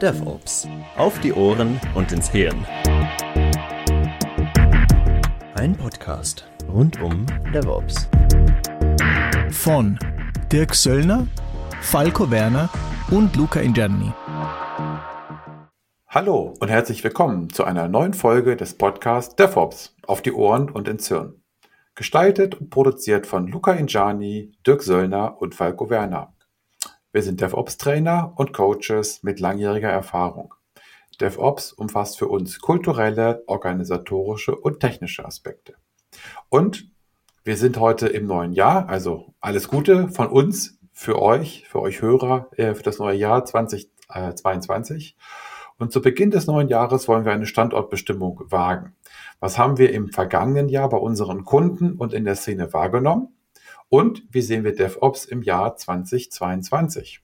DevOps. Auf die Ohren und ins Hirn. Ein Podcast rund um DevOps. Von Dirk Söllner, Falco Werner und Luca Ingerni. Hallo und herzlich willkommen zu einer neuen Folge des Podcasts DevOps auf die Ohren und ins Hirn. Gestaltet und produziert von Luca Injani, Dirk Söllner und Falco Werner. Wir sind DevOps-Trainer und Coaches mit langjähriger Erfahrung. DevOps umfasst für uns kulturelle, organisatorische und technische Aspekte. Und wir sind heute im neuen Jahr, also alles Gute von uns für euch, für euch Hörer, äh, für das neue Jahr 2022. Und zu Beginn des neuen Jahres wollen wir eine Standortbestimmung wagen. Was haben wir im vergangenen Jahr bei unseren Kunden und in der Szene wahrgenommen? Und wie sehen wir DevOps im Jahr 2022?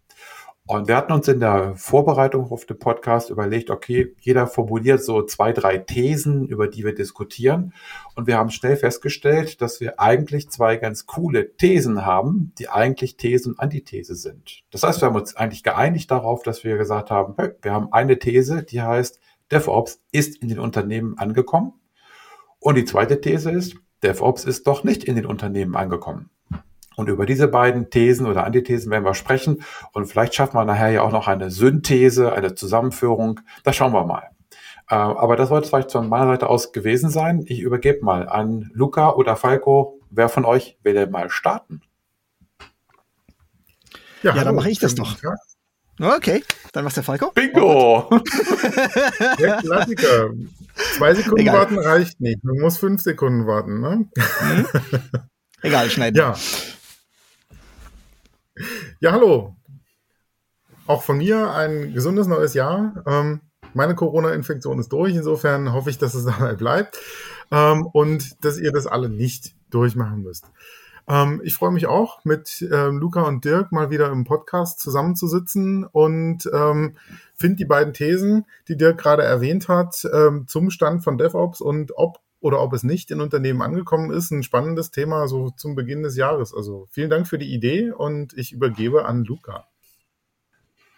Und wir hatten uns in der Vorbereitung auf den Podcast überlegt, okay, jeder formuliert so zwei, drei Thesen, über die wir diskutieren. Und wir haben schnell festgestellt, dass wir eigentlich zwei ganz coole Thesen haben, die eigentlich These und Antithese sind. Das heißt, wir haben uns eigentlich geeinigt darauf, dass wir gesagt haben, hey, wir haben eine These, die heißt, DevOps ist in den Unternehmen angekommen. Und die zweite These ist, DevOps ist doch nicht in den Unternehmen angekommen. Und über diese beiden Thesen oder Antithesen werden wir sprechen. Und vielleicht schaffen wir nachher ja auch noch eine Synthese, eine Zusammenführung. Das schauen wir mal. Äh, aber das sollte vielleicht von meiner Seite aus gewesen sein. Ich übergebe mal an Luca oder Falco. Wer von euch will denn mal starten? Ja, ja dann mache ich das doch. Okay, dann macht der Falco. Bingo! der Klassiker. Zwei Sekunden Egal. warten reicht nicht. Man muss fünf Sekunden warten. Ne? Mhm. Egal, schneiden. Ja. Ja, hallo. Auch von mir ein gesundes neues Jahr. Ähm, meine Corona-Infektion ist durch. Insofern hoffe ich, dass es dabei bleibt ähm, und dass ihr das alle nicht durchmachen müsst. Ähm, ich freue mich auch, mit ähm, Luca und Dirk mal wieder im Podcast zusammenzusitzen und ähm, finde die beiden Thesen, die Dirk gerade erwähnt hat, ähm, zum Stand von DevOps und ob oder ob es nicht in Unternehmen angekommen ist. Ein spannendes Thema so zum Beginn des Jahres. Also vielen Dank für die Idee und ich übergebe an Luca.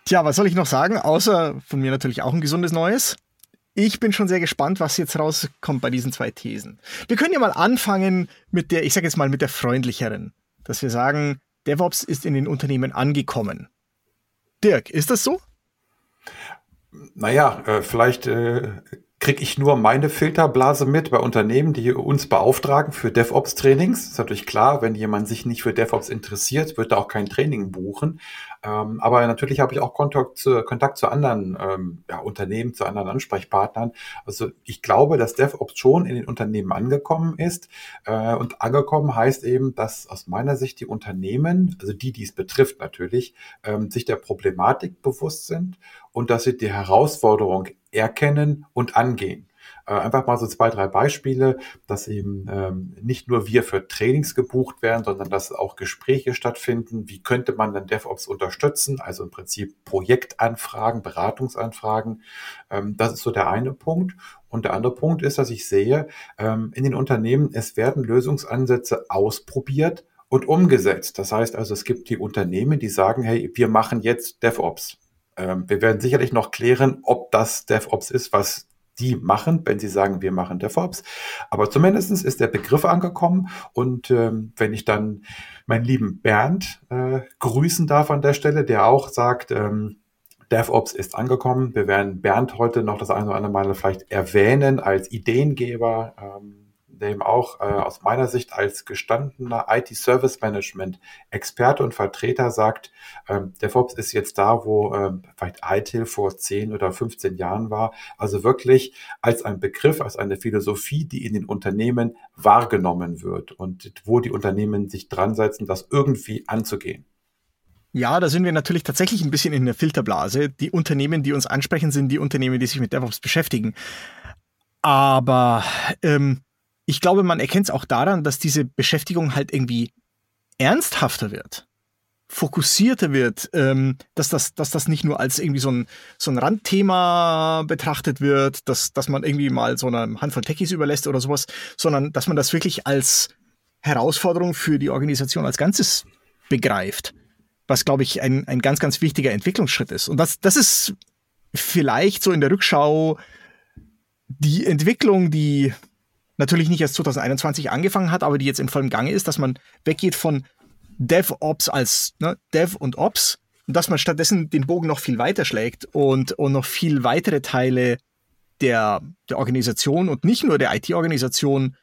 Tja, was soll ich noch sagen? Außer von mir natürlich auch ein gesundes Neues. Ich bin schon sehr gespannt, was jetzt rauskommt bei diesen zwei Thesen. Wir können ja mal anfangen mit der, ich sage jetzt mal mit der freundlicheren, dass wir sagen, DevOps ist in den Unternehmen angekommen. Dirk, ist das so? Naja, äh, vielleicht äh, kriege ich nur meine Filterblase mit bei Unternehmen, die uns beauftragen für DevOps-Trainings. Ist natürlich klar, wenn jemand sich nicht für DevOps interessiert, wird er auch kein Training buchen. Ähm, aber natürlich habe ich auch Kontakt zu, Kontakt zu anderen ähm, ja, Unternehmen, zu anderen Ansprechpartnern. Also ich glaube, dass DevOps schon in den Unternehmen angekommen ist. Äh, und angekommen heißt eben, dass aus meiner Sicht die Unternehmen, also die, die es betrifft natürlich, ähm, sich der Problematik bewusst sind und dass sie die Herausforderung erkennen und angehen. Äh, einfach mal so zwei, drei Beispiele, dass eben ähm, nicht nur wir für Trainings gebucht werden, sondern dass auch Gespräche stattfinden. Wie könnte man dann DevOps unterstützen? Also im Prinzip Projektanfragen, Beratungsanfragen. Ähm, das ist so der eine Punkt. Und der andere Punkt ist, dass ich sehe, ähm, in den Unternehmen, es werden Lösungsansätze ausprobiert und umgesetzt. Das heißt also, es gibt die Unternehmen, die sagen, hey, wir machen jetzt DevOps. Ähm, wir werden sicherlich noch klären, ob das DevOps ist, was die machen, wenn sie sagen, wir machen DevOps. Aber zumindestens ist der Begriff angekommen. Und ähm, wenn ich dann meinen lieben Bernd äh, grüßen darf an der Stelle, der auch sagt, ähm, DevOps ist angekommen. Wir werden Bernd heute noch das eine oder andere Mal vielleicht erwähnen als Ideengeber. Ähm, dem auch äh, aus meiner Sicht als gestandener IT-Service-Management-Experte und Vertreter sagt, ähm, DevOps ist jetzt da, wo ähm, vielleicht ITIL vor 10 oder 15 Jahren war. Also wirklich als ein Begriff, als eine Philosophie, die in den Unternehmen wahrgenommen wird und wo die Unternehmen sich dran setzen, das irgendwie anzugehen. Ja, da sind wir natürlich tatsächlich ein bisschen in der Filterblase. Die Unternehmen, die uns ansprechen, sind die Unternehmen, die sich mit DevOps beschäftigen. Aber ähm, ich glaube, man erkennt es auch daran, dass diese Beschäftigung halt irgendwie ernsthafter wird, fokussierter wird, ähm, dass, das, dass das nicht nur als irgendwie so ein, so ein Randthema betrachtet wird, dass, dass man irgendwie mal so eine Handvoll Techies überlässt oder sowas, sondern dass man das wirklich als Herausforderung für die Organisation als Ganzes begreift. Was, glaube ich, ein, ein ganz, ganz wichtiger Entwicklungsschritt ist. Und das, das ist vielleicht so in der Rückschau die Entwicklung, die natürlich nicht erst 2021 angefangen hat, aber die jetzt in vollem Gange ist, dass man weggeht von DevOps als ne, Dev und Ops und dass man stattdessen den Bogen noch viel weiter schlägt und, und noch viel weitere Teile der, der Organisation und nicht nur der IT-Organisation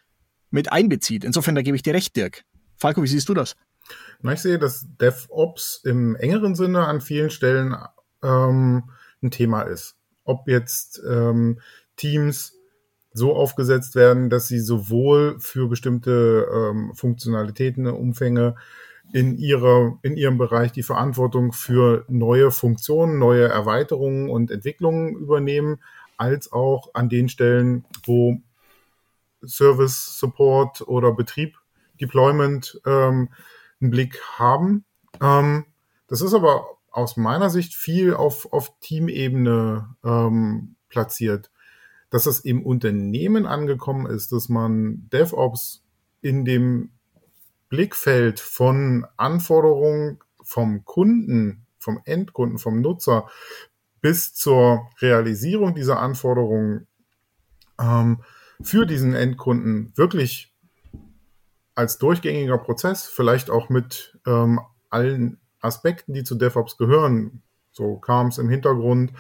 mit einbezieht. Insofern, da gebe ich dir recht, Dirk. Falco, wie siehst du das? Na, ich sehe, dass DevOps im engeren Sinne an vielen Stellen ähm, ein Thema ist. Ob jetzt ähm, Teams so aufgesetzt werden, dass sie sowohl für bestimmte ähm, Funktionalitäten, Umfänge in, ihrer, in ihrem Bereich die Verantwortung für neue Funktionen, neue Erweiterungen und Entwicklungen übernehmen, als auch an den Stellen, wo Service, Support oder Betrieb, Deployment ähm, einen Blick haben. Ähm, das ist aber aus meiner Sicht viel auf, auf Teamebene ähm, platziert. Dass es im Unternehmen angekommen ist, dass man DevOps in dem Blickfeld von Anforderungen vom Kunden, vom Endkunden, vom Nutzer bis zur Realisierung dieser Anforderungen ähm, für diesen Endkunden wirklich als durchgängiger Prozess, vielleicht auch mit ähm, allen Aspekten, die zu DevOps gehören, so kam es im Hintergrund,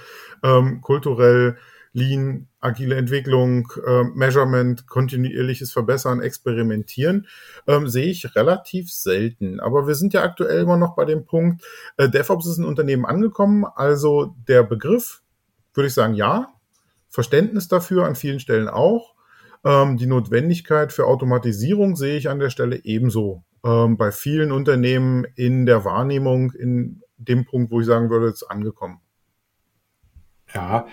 ähm, kulturell, Lean, agile Entwicklung, äh, Measurement, kontinuierliches Verbessern, Experimentieren, ähm, sehe ich relativ selten. Aber wir sind ja aktuell immer noch bei dem Punkt, äh, DevOps ist ein Unternehmen angekommen, also der Begriff, würde ich sagen, ja. Verständnis dafür an vielen Stellen auch. Ähm, die Notwendigkeit für Automatisierung sehe ich an der Stelle ebenso. Ähm, bei vielen Unternehmen in der Wahrnehmung, in dem Punkt, wo ich sagen würde, ist angekommen. Ja,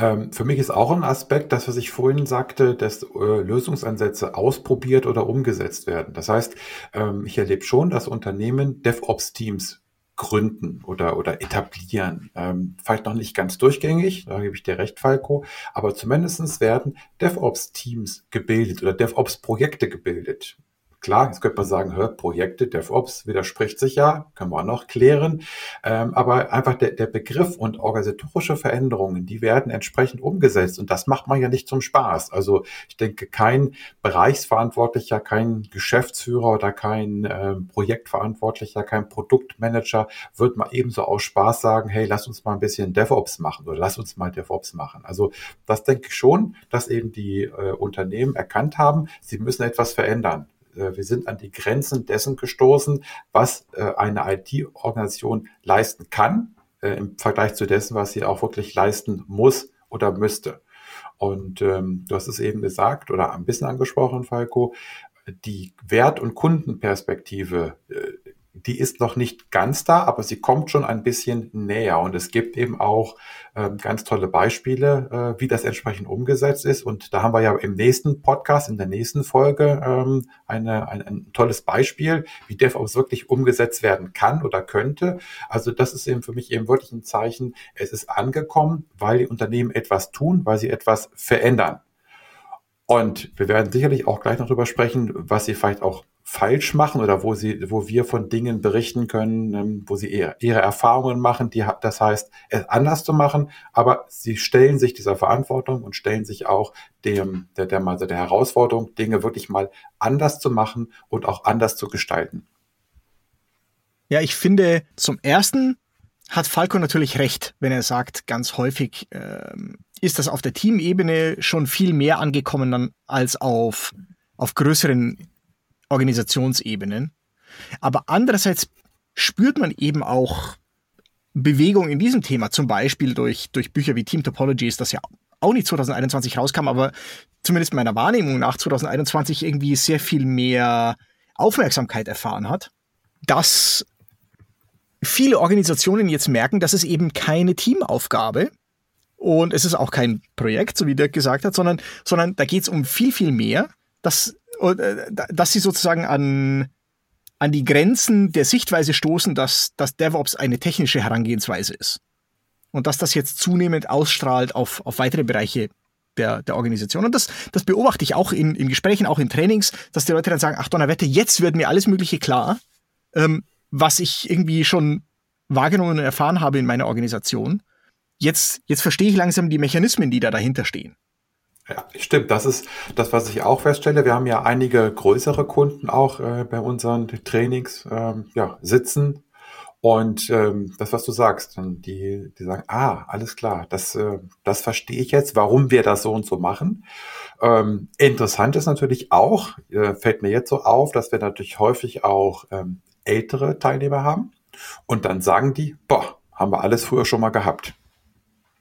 ähm, für mich ist auch ein Aspekt, das, was ich vorhin sagte, dass äh, Lösungsansätze ausprobiert oder umgesetzt werden. Das heißt, ähm, ich erlebe schon, dass Unternehmen DevOps-Teams gründen oder, oder etablieren. Ähm, vielleicht noch nicht ganz durchgängig, da gebe ich dir recht, Falco, aber zumindestens werden DevOps-Teams gebildet oder DevOps-Projekte gebildet. Klar, jetzt könnte man sagen, hör, Projekte, DevOps widerspricht sich ja, können wir auch noch klären. Ähm, aber einfach der, der Begriff und organisatorische Veränderungen, die werden entsprechend umgesetzt. Und das macht man ja nicht zum Spaß. Also ich denke, kein Bereichsverantwortlicher, kein Geschäftsführer oder kein äh, Projektverantwortlicher, kein Produktmanager wird mal ebenso aus Spaß sagen, hey, lass uns mal ein bisschen DevOps machen oder lass uns mal DevOps machen. Also das denke ich schon, dass eben die äh, Unternehmen erkannt haben, sie müssen etwas verändern. Äh, wir sind an die Grenzen dessen gestoßen, was äh, eine IT-Organisation leisten kann, äh, im Vergleich zu dessen, was sie auch wirklich leisten muss oder müsste. Und ähm, du hast es eben gesagt oder ein bisschen angesprochen, Falco, die Wert- und Kundenperspektive, äh, die ist noch nicht ganz da, aber sie kommt schon ein bisschen näher. Und es gibt eben auch ähm, ganz tolle Beispiele, äh, wie das entsprechend umgesetzt ist. Und da haben wir ja im nächsten Podcast, in der nächsten Folge, ähm, eine, ein, ein tolles Beispiel, wie DevOps wirklich umgesetzt werden kann oder könnte. Also das ist eben für mich eben wirklich ein Zeichen, es ist angekommen, weil die Unternehmen etwas tun, weil sie etwas verändern. Und wir werden sicherlich auch gleich noch darüber sprechen, was sie vielleicht auch falsch machen oder wo sie, wo wir von Dingen berichten können, ähm, wo sie ihre, ihre Erfahrungen machen, die, das heißt, es anders zu machen, aber sie stellen sich dieser Verantwortung und stellen sich auch dem, der, der, also der Herausforderung, Dinge wirklich mal anders zu machen und auch anders zu gestalten. Ja, ich finde, zum ersten hat Falco natürlich recht, wenn er sagt, ganz häufig ähm, ist das auf der Teamebene schon viel mehr angekommen als auf, auf größeren Organisationsebenen. Aber andererseits spürt man eben auch Bewegung in diesem Thema, zum Beispiel durch, durch Bücher wie Team Topologies, das ja auch nicht 2021 rauskam, aber zumindest meiner Wahrnehmung nach 2021 irgendwie sehr viel mehr Aufmerksamkeit erfahren hat, dass viele Organisationen jetzt merken, dass es eben keine Teamaufgabe und es ist auch kein Projekt, so wie Dirk gesagt hat, sondern, sondern da geht es um viel, viel mehr, dass dass sie sozusagen an, an die Grenzen der Sichtweise stoßen, dass, dass DevOps eine technische Herangehensweise ist. Und dass das jetzt zunehmend ausstrahlt auf, auf weitere Bereiche der, der Organisation. Und das, das beobachte ich auch in, in Gesprächen, auch in Trainings, dass die Leute dann sagen, ach Donnerwette, jetzt wird mir alles Mögliche klar, ähm, was ich irgendwie schon wahrgenommen und erfahren habe in meiner Organisation. jetzt, jetzt verstehe ich langsam die Mechanismen, die da dahinter stehen. Ja, stimmt. Das ist das, was ich auch feststelle. Wir haben ja einige größere Kunden auch äh, bei unseren Trainings ähm, ja, sitzen. Und ähm, das, was du sagst, die, die sagen, ah, alles klar, das, äh, das verstehe ich jetzt, warum wir das so und so machen. Ähm, interessant ist natürlich auch, äh, fällt mir jetzt so auf, dass wir natürlich häufig auch ähm, ältere Teilnehmer haben. Und dann sagen die, boah, haben wir alles früher schon mal gehabt.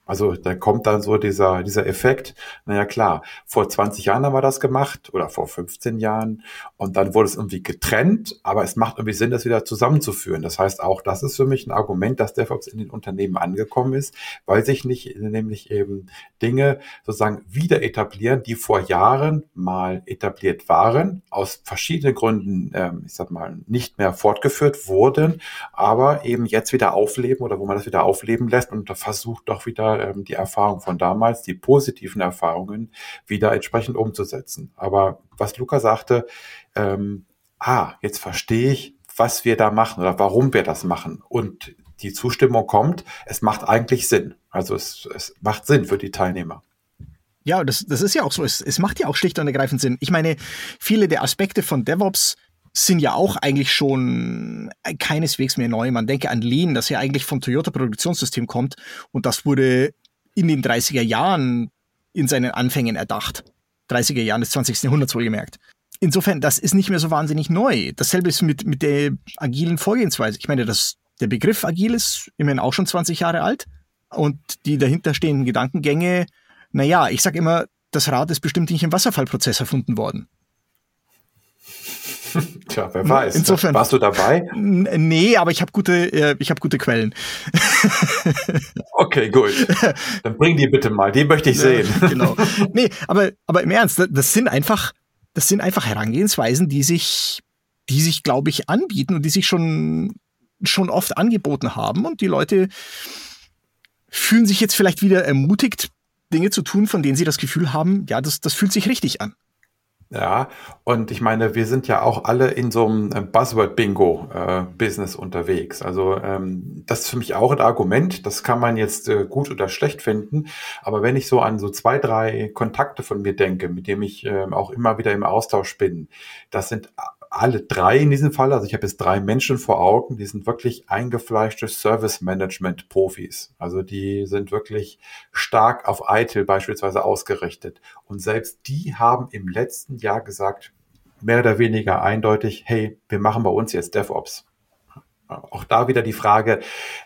Also da kommt dann so dieser, dieser Effekt, naja klar, vor 20 Jahren haben wir das gemacht oder vor 15 Jahren und dann wurde es irgendwie getrennt, aber es macht irgendwie Sinn, das wieder zusammenzuführen. Das heißt auch, das ist für mich ein Argument, dass DevOps in den Unternehmen angekommen ist, weil sich nicht nämlich eben Dinge sozusagen wieder etablieren, die vor Jahren mal etabliert waren, aus verschiedenen Gründen, ähm, ich sag mal, nicht mehr fortgeführt wurden, aber eben jetzt wieder aufleben oder wo man das wieder aufleben lässt und versucht doch wieder ähm, die Erfahrung von damals, die positiven Erfahrungen wieder entsprechend umzusetzen. Aber was Luca sagte, ähm, ah, jetzt verstehe ich, was wir da machen oder warum wir das machen. Und die Zustimmung kommt, es macht eigentlich Sinn. Also es, es macht Sinn für die Teilnehmer. Ja, das, das ist ja auch so. Es, es macht ja auch schlicht und ergreifend Sinn. Ich meine, viele der Aspekte von DevOps sind ja auch eigentlich schon keineswegs mehr neu. Man denke an Lean, das ja eigentlich vom Toyota Produktionssystem kommt und das wurde in den 30er Jahren in seinen Anfängen erdacht. 30er Jahren des 20. Jahrhunderts wohlgemerkt. Insofern, das ist nicht mehr so wahnsinnig neu. Dasselbe ist mit, mit der agilen Vorgehensweise. Ich meine, das, der Begriff agil ist immerhin auch schon 20 Jahre alt und die dahinterstehenden Gedankengänge, naja, ich sag immer, das Rad ist bestimmt nicht im Wasserfallprozess erfunden worden. Tja, wer weiß. Insofern, Warst du dabei? Nee, aber ich habe gute, äh, ich hab gute Quellen. okay, gut. Dann bring die bitte mal, die möchte ich sehen. Genau. Nee, aber, aber im Ernst, das sind einfach, das sind einfach Herangehensweisen, die sich, die sich, glaube ich, anbieten und die sich schon, schon oft angeboten haben und die Leute fühlen sich jetzt vielleicht wieder ermutigt, Dinge zu tun, von denen sie das Gefühl haben, ja, das, das fühlt sich richtig an. Ja, und ich meine, wir sind ja auch alle in so einem äh, Buzzword-Bingo-Business äh, unterwegs. Also ähm, das ist für mich auch ein Argument. Das kann man jetzt äh, gut oder schlecht finden. Aber wenn ich so an so zwei, drei Kontakte von mir denke, mit dem ich äh, auch immer wieder im Austausch bin, das sind alle drei in diesem Fall, also ich habe jetzt drei Menschen vor Augen, die sind wirklich eingefleischte Service-Management-Profis. Also die sind wirklich stark auf ITIL beispielsweise ausgerichtet. Und selbst die haben im letzten Jahr gesagt, mehr oder weniger eindeutig, hey, wir machen bei uns jetzt DevOps. Auch da wieder die Frage,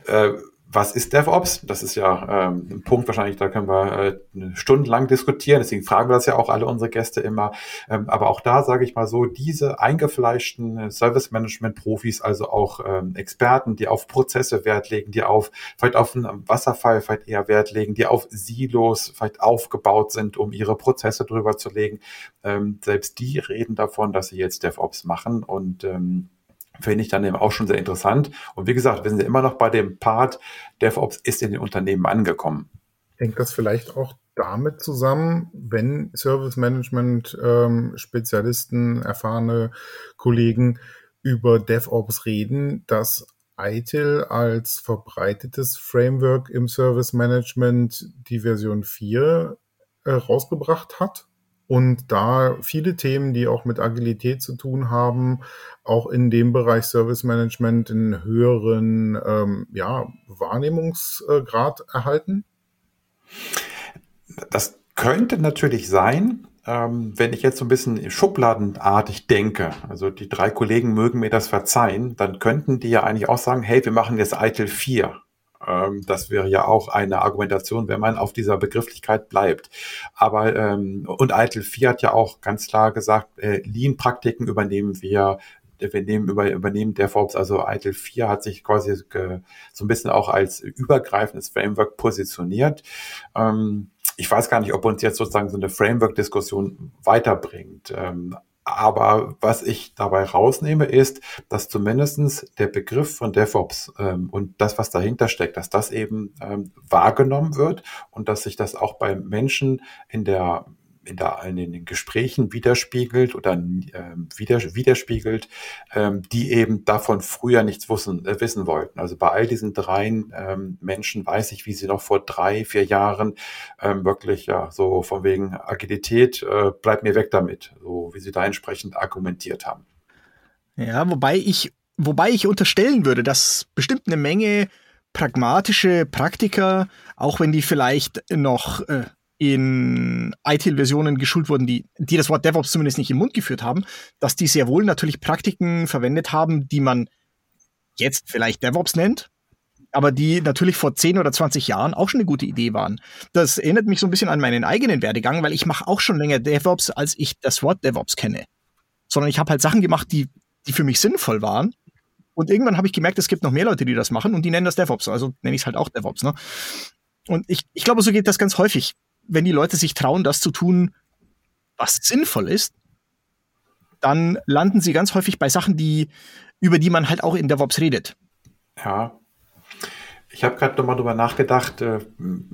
äh, was ist DevOps? Das ist ja ähm, ein Punkt wahrscheinlich, da können wir äh, stundenlang diskutieren. Deswegen fragen wir das ja auch alle unsere Gäste immer. Ähm, aber auch da sage ich mal so, diese eingefleischten äh, Service-Management-Profis, also auch ähm, Experten, die auf Prozesse Wert legen, die auf vielleicht auf einen Wasserfall vielleicht eher Wert legen, die auf Silos vielleicht aufgebaut sind, um ihre Prozesse drüber zu legen. Ähm, selbst die reden davon, dass sie jetzt DevOps machen und ähm, finde ich dann eben auch schon sehr interessant. Und wie gesagt, wir sind ja immer noch bei dem Part, DevOps ist in den Unternehmen angekommen. Hängt das vielleicht auch damit zusammen, wenn Service Management ähm, Spezialisten, erfahrene Kollegen über DevOps reden, dass ITIL als verbreitetes Framework im Service Management die Version 4 äh, rausgebracht hat und da viele Themen, die auch mit Agilität zu tun haben, auch in dem Bereich Service Management einen höheren ähm, ja, Wahrnehmungsgrad erhalten? Das könnte natürlich sein. Ähm, wenn ich jetzt so ein bisschen schubladenartig denke, also die drei Kollegen mögen mir das verzeihen, dann könnten die ja eigentlich auch sagen, hey, wir machen jetzt ITIL 4 ähm, das wäre ja auch eine Argumentation, wenn man auf dieser Begrifflichkeit bleibt. Aber ähm, und ITIL 4 hat ja auch ganz klar gesagt, äh, Lean-Praktiken übernehmen wir wir nehmen über, übernehmen DevOps, also ITIL 4 hat sich quasi so ein bisschen auch als übergreifendes Framework positioniert. Ähm, ich weiß gar nicht, ob uns jetzt sozusagen so eine Framework-Diskussion weiterbringt. Ähm, aber was ich dabei rausnehme, ist, dass zumindestens der Begriff von DevOps ähm, und das, was dahinter steckt, dass das eben ähm, wahrgenommen wird und dass sich das auch bei Menschen in der in, der, in den Gesprächen widerspiegelt oder äh, wieder, widerspiegelt, ähm, die eben davon früher nichts wissen, äh, wissen wollten. Also bei all diesen dreien ähm, Menschen weiß ich, wie sie noch vor drei, vier Jahren ähm, wirklich ja so von wegen Agilität, äh, bleibt mir weg damit, so wie sie da entsprechend argumentiert haben. Ja, wobei ich, wobei ich unterstellen würde, dass bestimmt eine Menge pragmatische Praktiker, auch wenn die vielleicht noch äh, in ITIL-Versionen geschult wurden, die, die das Wort DevOps zumindest nicht im Mund geführt haben, dass die sehr wohl natürlich Praktiken verwendet haben, die man jetzt vielleicht DevOps nennt, aber die natürlich vor 10 oder 20 Jahren auch schon eine gute Idee waren. Das erinnert mich so ein bisschen an meinen eigenen Werdegang, weil ich mache auch schon länger DevOps, als ich das Wort DevOps kenne. Sondern ich habe halt Sachen gemacht, die, die für mich sinnvoll waren und irgendwann habe ich gemerkt, es gibt noch mehr Leute, die das machen und die nennen das DevOps. Also nenne ich es halt auch DevOps. Ne? Und ich, ich glaube, so geht das ganz häufig. Wenn die Leute sich trauen, das zu tun, was sinnvoll ist, dann landen sie ganz häufig bei Sachen, die, über die man halt auch in DevOps redet. Ja. Ich habe gerade nochmal drüber nachgedacht, äh,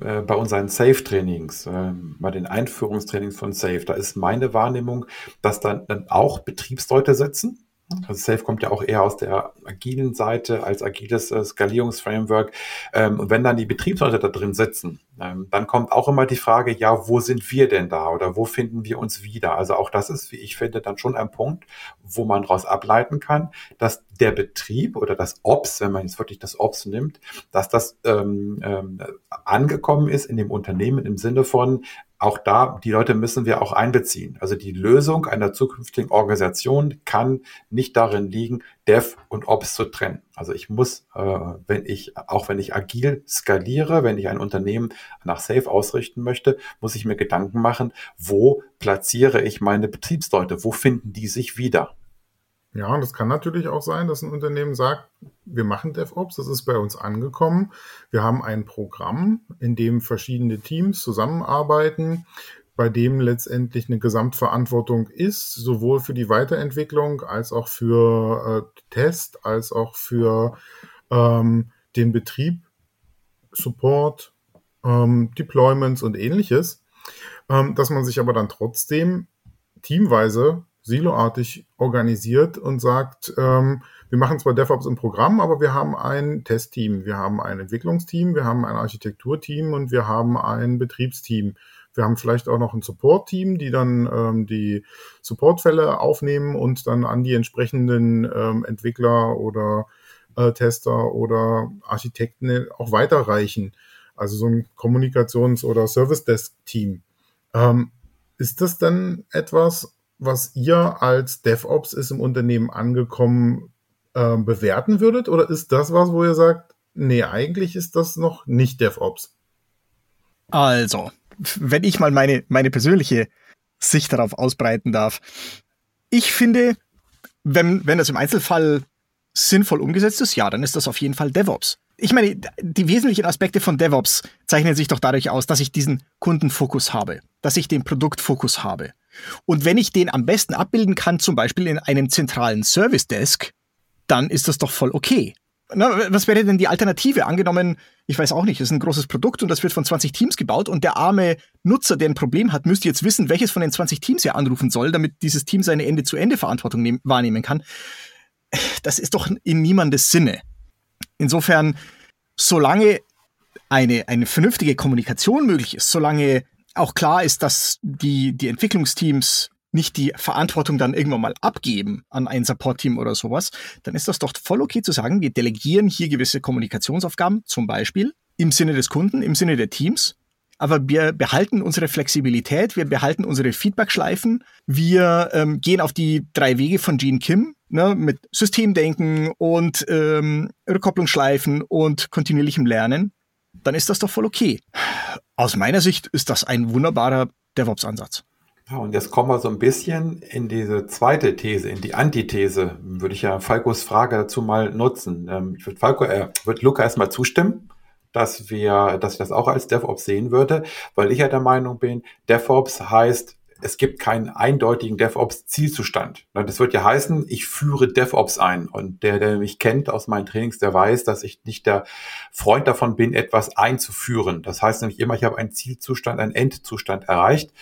äh, bei unseren Safe-Trainings, äh, bei den Einführungstrainings von Safe, da ist meine Wahrnehmung, dass dann, auch Betriebsleute sitzen, also Safe kommt ja auch eher aus der agilen Seite als agiles äh, Skalierungsframework. Ähm, und wenn dann die Betriebsleute da drin sitzen, ähm, dann kommt auch immer die Frage, ja, wo sind wir denn da oder wo finden wir uns wieder? Also auch das ist, wie ich finde, dann schon ein Punkt, wo man daraus ableiten kann, dass der Betrieb oder das Ops, wenn man jetzt wirklich das Ops nimmt, dass das ähm, ähm, angekommen ist in dem Unternehmen im Sinne von, auch da, die Leute müssen wir auch einbeziehen. Also die Lösung einer zukünftigen Organisation kann nicht darin liegen, Dev und Ops zu trennen. Also ich muss, äh, wenn ich, auch wenn ich agil skaliere, wenn ich ein Unternehmen nach Safe ausrichten möchte, muss ich mir Gedanken machen, wo platziere ich meine Betriebsleute? Wo finden die sich wieder? Ja, und es kann natürlich auch sein, dass ein Unternehmen sagt, wir machen DevOps, das ist bei uns angekommen. Wir haben ein Programm, in dem verschiedene Teams zusammenarbeiten, bei dem letztendlich eine Gesamtverantwortung ist, sowohl für die Weiterentwicklung als auch für äh, Test, als auch für ähm, den Betrieb, Support, ähm, Deployments und ähnliches, ähm, dass man sich aber dann trotzdem teamweise siloartig organisiert und sagt, ähm, wir machen zwar DevOps im Programm, aber wir haben ein Testteam, wir haben ein Entwicklungsteam, wir haben ein Architekturteam und wir haben ein Betriebsteam. Wir haben vielleicht auch noch ein Support-Team, die dann ähm, die Supportfälle aufnehmen und dann an die entsprechenden ähm, Entwickler oder äh, Tester oder Architekten auch weiterreichen. Also so ein Kommunikations- oder Service-Desk-Team. Ähm, ist das dann etwas, was ihr als DevOps ist im Unternehmen angekommen, äh, bewerten würdet? Oder ist das was, wo ihr sagt, nee, eigentlich ist das noch nicht DevOps? Also, wenn ich mal meine, meine persönliche Sicht darauf ausbreiten darf. Ich finde, wenn, wenn das im Einzelfall sinnvoll umgesetzt ist, ja, dann ist das auf jeden Fall DevOps. Ich meine, die wesentlichen Aspekte von DevOps zeichnen sich doch dadurch aus, dass ich diesen Kundenfokus habe, dass ich den Produktfokus habe. Und wenn ich den am besten abbilden kann, zum Beispiel in einem zentralen Service Desk, dann ist das doch voll okay. Na, was wäre denn die Alternative? Angenommen, ich weiß auch nicht, es ist ein großes Produkt und das wird von 20 Teams gebaut und der arme Nutzer, der ein Problem hat, müsste jetzt wissen, welches von den 20 Teams er anrufen soll, damit dieses Team seine Ende-zu-Ende-Verantwortung wahrnehmen kann. Das ist doch in niemandes Sinne. Insofern, solange eine, eine vernünftige Kommunikation möglich ist, solange auch klar ist, dass die, die Entwicklungsteams nicht die Verantwortung dann irgendwann mal abgeben an ein Support-Team oder sowas, dann ist das doch voll okay zu sagen, wir delegieren hier gewisse Kommunikationsaufgaben, zum Beispiel im Sinne des Kunden, im Sinne der Teams. Aber wir behalten unsere Flexibilität, wir behalten unsere Feedback-Schleifen, wir ähm, gehen auf die drei Wege von Gene Kim ne, mit Systemdenken und ähm, Rückkopplungsschleifen und kontinuierlichem Lernen. Dann ist das doch voll okay. Aus meiner Sicht ist das ein wunderbarer DevOps-Ansatz. Ja, und jetzt kommen wir so ein bisschen in diese zweite These, in die Antithese. Würde ich ja Falkos Frage dazu mal nutzen. Ähm, ich würde Falco, äh, würde Luca erstmal zustimmen, dass wir, dass ich das auch als DevOps sehen würde, weil ich ja der Meinung bin, DevOps heißt es gibt keinen eindeutigen DevOps-Zielzustand. Das wird ja heißen, ich führe DevOps ein. Und der, der mich kennt aus meinen Trainings, der weiß, dass ich nicht der Freund davon bin, etwas einzuführen. Das heißt nämlich immer, ich habe einen Zielzustand, einen Endzustand erreicht.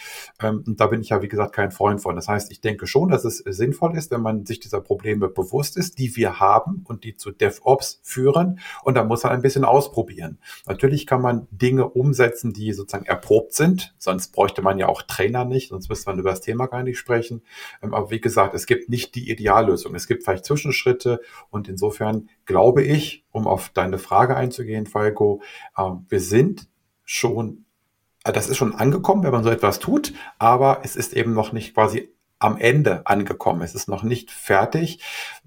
Ähm, und da bin ich ja, wie gesagt, kein Freund von. Das heißt, ich denke schon, dass es sinnvoll ist, wenn man sich dieser Probleme bewusst ist, die wir haben und die zu DevOps führen. Und da muss man ein bisschen ausprobieren. Natürlich kann man Dinge umsetzen, die sozusagen erprobt sind. Sonst bräuchte man ja auch Trainer nicht, sonst müsste man über das Thema gar nicht sprechen. Ähm, aber wie gesagt, es gibt nicht die Ideallösung. Es gibt vielleicht Zwischenschritte und insofern glaube ich, um auf deine Frage einzugehen, Falco, ähm, wir sind schon, äh, das ist schon angekommen, wenn man so etwas tut, aber es ist eben noch nicht quasi am Ende angekommen. Es ist noch nicht fertig,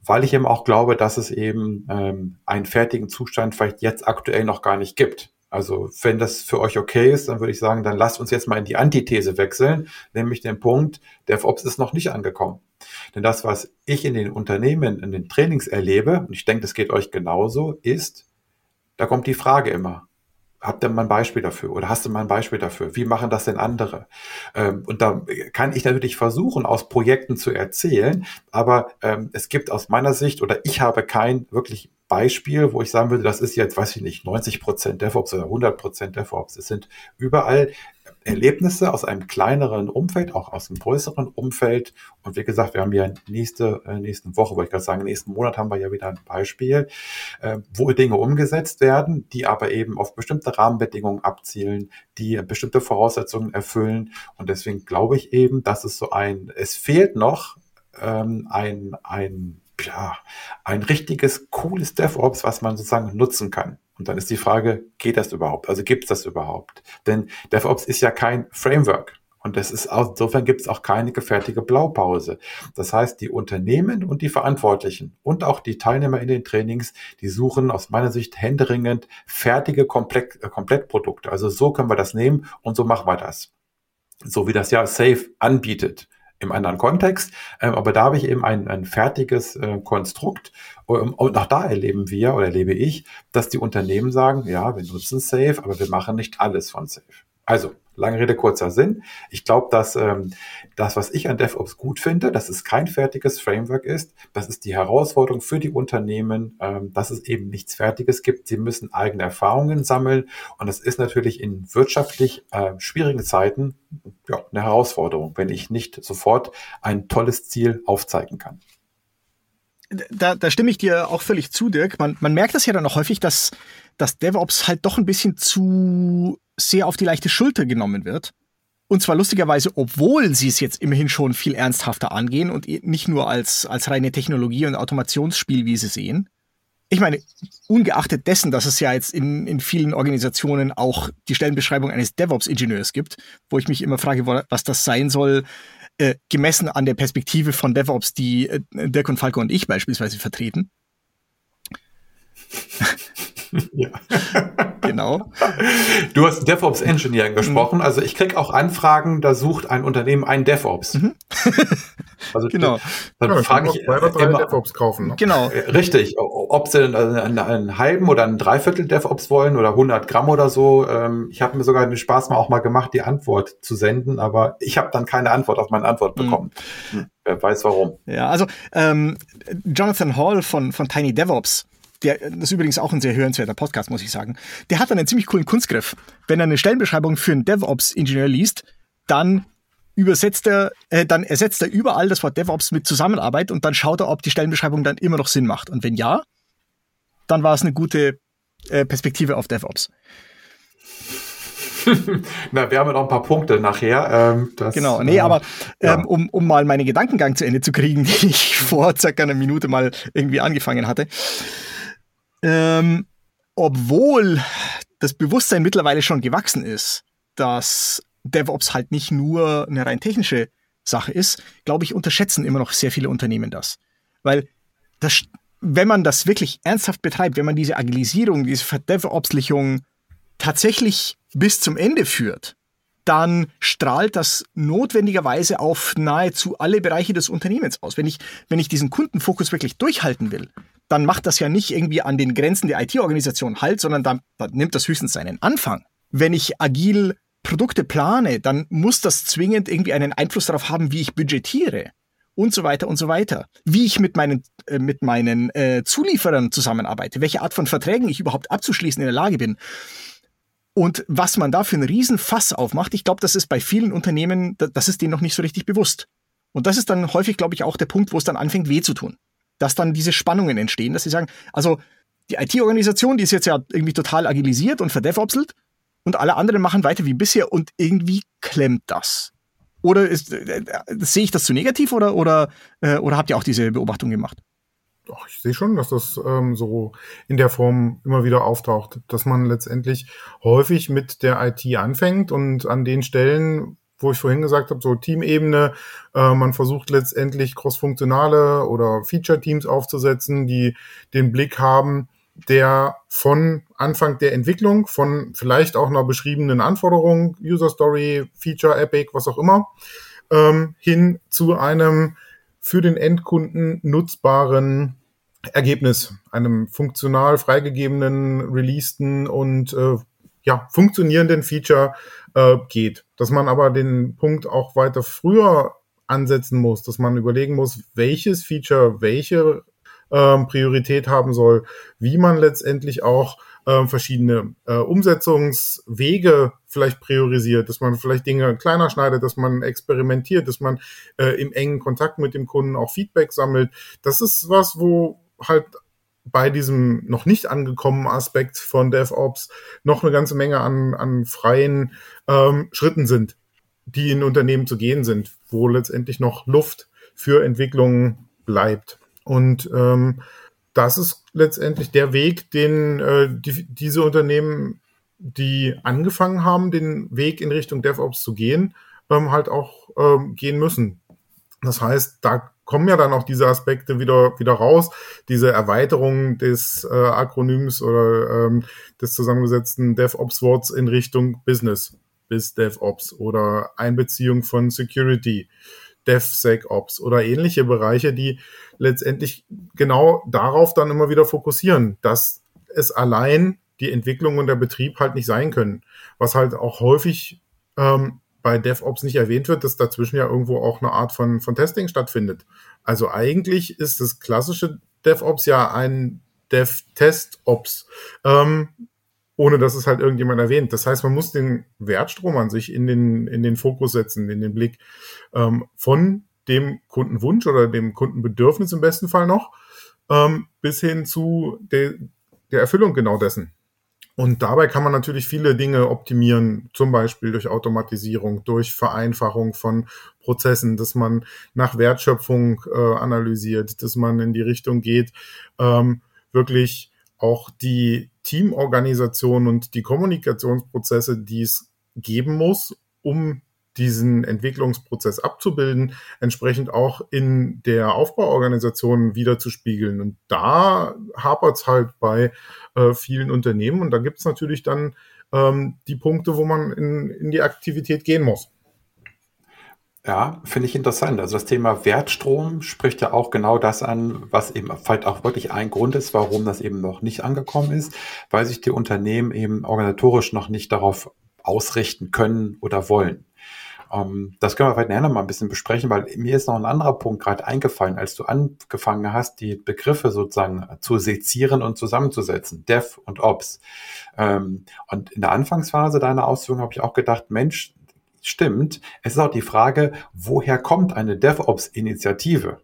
weil ich eben auch glaube, dass es eben ähm, einen fertigen Zustand vielleicht jetzt aktuell noch gar nicht gibt. Also wenn das für euch okay ist, dann würde ich sagen, dann lasst uns jetzt mal in die Antithese wechseln, nämlich den Punkt, DevOps ist noch nicht angekommen. Denn das, was ich in den Unternehmen, in den Trainings erlebe, und ich denke, das geht euch genauso, ist, da kommt die Frage immer, habt ihr mal ein Beispiel dafür oder hast du mal ein Beispiel dafür? Wie machen das denn andere? Ähm, und da kann ich natürlich versuchen, aus Projekten zu erzählen, aber ähm, es gibt aus meiner Sicht oder ich habe kein wirklich Beispiel, wo ich sagen würde, das ist jetzt, weiß ich nicht, 90 Prozent DevOps oder 100 Prozent DevOps. Es sind überall Erlebnisse aus einem kleineren Umfeld, auch aus einem größeren Umfeld. Und wie gesagt, wir haben ja nächste, äh, Woche, wollte ich gerade sagen, nächsten Monat haben wir ja wieder ein Beispiel, äh, wo Dinge umgesetzt werden, die aber eben auf bestimmte Rahmenbedingungen abzielen, die bestimmte Voraussetzungen erfüllen. Und deswegen glaube ich eben, dass es so ein, es fehlt noch ähm, ein, ein ja, ein richtiges, cooles DevOps, was man sozusagen nutzen kann. Und dann ist die Frage, geht das überhaupt? Also gibt es das überhaupt? Denn DevOps ist ja kein Framework. Und das ist auch, insofern gibt es auch keine gefertigte Blaupause. Das heißt, die Unternehmen und die Verantwortlichen und auch die Teilnehmer in den Trainings, die suchen aus meiner Sicht händeringend fertige Komplett, äh, Komplettprodukte. Also so können wir das nehmen und so machen wir das. So wie das ja Safe anbietet im anderen Kontext. Ähm, aber da habe ich eben ein, ein fertiges äh, Konstrukt. Und, und auch da erleben wir oder erlebe ich, dass die Unternehmen sagen, ja, wir nutzen Safe, aber wir machen nicht alles von Safe. Also Lange Rede, kurzer Sinn. Ich glaube, dass ähm, das, was ich an DevOps gut finde, dass es kein fertiges Framework ist. Das ist die Herausforderung für die Unternehmen, ähm, dass es eben nichts Fertiges gibt. Sie müssen eigene Erfahrungen sammeln. Und das ist natürlich in wirtschaftlich äh, schwierigen Zeiten ja, eine Herausforderung, wenn ich nicht sofort ein tolles Ziel aufzeigen kann. Da, da stimme ich dir auch völlig zu, Dirk. Man, man merkt das ja dann auch häufig, dass, dass DevOps halt doch ein bisschen zu sehr auf die leichte Schulter genommen wird. Und zwar lustigerweise, obwohl sie es jetzt immerhin schon viel ernsthafter angehen und nicht nur als, als reine Technologie- und Automationsspiel, wie sie sehen. Ich meine, ungeachtet dessen, dass es ja jetzt in, in vielen Organisationen auch die Stellenbeschreibung eines DevOps-Ingenieurs gibt, wo ich mich immer frage, was das sein soll, äh, gemessen an der Perspektive von DevOps, die äh, Dirk und Falco und ich beispielsweise vertreten. Ja. genau. Du hast DevOps Engineering gesprochen. Mhm. Also ich krieg auch Anfragen, da sucht ein Unternehmen einen DevOps. Mhm. Also genau. Dann ja, frage ich zwei oder drei immer, DevOps kaufen. Ne? Genau. Äh, richtig. Ob sie einen, einen, einen, halben oder einen Dreiviertel DevOps wollen oder 100 Gramm oder so. Ähm, ich habe mir sogar den Spaß mal auch mal gemacht, die Antwort zu senden, aber ich habe dann keine Antwort auf meine Antwort mhm. bekommen. Mhm. Wer weiß warum. Ja, also ähm, Jonathan Hall von, von Tiny DevOps der, das ist übrigens auch ein sehr hörenswerter Podcast, muss ich sagen, der hat dann einen ziemlich coolen Kunstgriff. Wenn er eine Stellenbeschreibung für einen DevOps-Ingenieur liest, dann übersetzt er, äh, dann ersetzt er überall das Wort DevOps mit Zusammenarbeit und dann schaut er, ob die Stellenbeschreibung dann immer noch Sinn macht. Und wenn ja, dann war es eine gute äh, Perspektive auf DevOps. Na, wir haben ja noch ein paar Punkte nachher. Ähm, das, genau, nee, äh, aber ähm, um, um mal meinen Gedankengang zu Ende zu kriegen, den ich vor circa einer Minute mal irgendwie angefangen hatte. Ähm, obwohl das Bewusstsein mittlerweile schon gewachsen ist, dass DevOps halt nicht nur eine rein technische Sache ist, glaube ich, unterschätzen immer noch sehr viele Unternehmen das. Weil das, wenn man das wirklich ernsthaft betreibt, wenn man diese Agilisierung, diese Verdevops-Lichung tatsächlich bis zum Ende führt, dann strahlt das notwendigerweise auf nahezu alle Bereiche des Unternehmens aus. Wenn ich, wenn ich diesen Kundenfokus wirklich durchhalten will, dann macht das ja nicht irgendwie an den Grenzen der IT-Organisation halt, sondern dann, dann nimmt das höchstens seinen Anfang. Wenn ich agil Produkte plane, dann muss das zwingend irgendwie einen Einfluss darauf haben, wie ich budgetiere und so weiter und so weiter. Wie ich mit meinen, äh, mit meinen äh, Zulieferern zusammenarbeite, welche Art von Verträgen ich überhaupt abzuschließen in der Lage bin. Und was man da für einen Riesenfass aufmacht, ich glaube, das ist bei vielen Unternehmen, das ist denen noch nicht so richtig bewusst. Und das ist dann häufig, glaube ich, auch der Punkt, wo es dann anfängt, weh zu tun. Dass dann diese Spannungen entstehen, dass sie sagen, also die IT-Organisation, die ist jetzt ja irgendwie total agilisiert und verdevopselt und alle anderen machen weiter wie bisher und irgendwie klemmt das. Oder ist, äh, äh, sehe ich das zu negativ oder, oder, äh, oder habt ihr auch diese Beobachtung gemacht? Doch, ich sehe schon, dass das ähm, so in der Form immer wieder auftaucht, dass man letztendlich häufig mit der IT anfängt und an den Stellen, wo ich vorhin gesagt habe, so Teamebene, äh, man versucht letztendlich crossfunktionale oder Feature-Teams aufzusetzen, die den Blick haben, der von Anfang der Entwicklung, von vielleicht auch einer beschriebenen Anforderung, User Story, Feature, Epic, was auch immer, ähm, hin zu einem für den Endkunden nutzbaren Ergebnis, einem funktional freigegebenen, releaseden und äh, ja, funktionierenden Feature äh, geht. Dass man aber den Punkt auch weiter früher ansetzen muss, dass man überlegen muss, welches Feature, welche ähm, Priorität haben soll, wie man letztendlich auch ähm, verschiedene äh, Umsetzungswege vielleicht priorisiert, dass man vielleicht Dinge kleiner schneidet, dass man experimentiert, dass man äh, im engen Kontakt mit dem Kunden auch Feedback sammelt. Das ist was, wo halt bei diesem noch nicht angekommenen Aspekt von DevOps noch eine ganze Menge an, an freien ähm, Schritten sind, die in Unternehmen zu gehen sind, wo letztendlich noch Luft für Entwicklung bleibt. Und ähm, das ist letztendlich der Weg, den äh, die, diese Unternehmen, die angefangen haben, den Weg in Richtung DevOps zu gehen, ähm, halt auch ähm, gehen müssen. Das heißt, da kommen ja dann auch diese Aspekte wieder wieder raus, diese Erweiterung des äh, Akronyms oder ähm, des zusammengesetzten DevOps-Worts in Richtung Business bis DevOps oder Einbeziehung von Security DevSecOps oder ähnliche Bereiche, die letztendlich genau darauf dann immer wieder fokussieren, dass es allein die Entwicklung und der Betrieb halt nicht sein können. Was halt auch häufig ähm, bei DevOps nicht erwähnt wird, dass dazwischen ja irgendwo auch eine Art von, von Testing stattfindet. Also eigentlich ist das klassische DevOps ja ein Dev-Test-Ops. Ähm, ohne dass es halt irgendjemand erwähnt. Das heißt, man muss den Wertstrom an sich in den, in den Fokus setzen, in den Blick ähm, von dem Kundenwunsch oder dem Kundenbedürfnis im besten Fall noch, ähm, bis hin zu der, der Erfüllung genau dessen. Und dabei kann man natürlich viele Dinge optimieren, zum Beispiel durch Automatisierung, durch Vereinfachung von Prozessen, dass man nach Wertschöpfung äh, analysiert, dass man in die Richtung geht, ähm, wirklich auch die Teamorganisation und die Kommunikationsprozesse, die es geben muss, um diesen Entwicklungsprozess abzubilden, entsprechend auch in der Aufbauorganisation wiederzuspiegeln. Und da hapert es halt bei äh, vielen Unternehmen. Und da gibt es natürlich dann ähm, die Punkte, wo man in, in die Aktivität gehen muss. Ja, finde ich interessant. Also das Thema Wertstrom spricht ja auch genau das an, was eben vielleicht auch wirklich ein Grund ist, warum das eben noch nicht angekommen ist, weil sich die Unternehmen eben organisatorisch noch nicht darauf ausrichten können oder wollen. Ähm, das können wir vielleicht nachher noch mal ein bisschen besprechen, weil mir ist noch ein anderer Punkt gerade eingefallen, als du angefangen hast, die Begriffe sozusagen zu sezieren und zusammenzusetzen, Dev und Ops. Ähm, und in der Anfangsphase deiner Ausführung habe ich auch gedacht, Mensch, stimmt. Es ist auch die Frage, woher kommt eine DevOps-Initiative?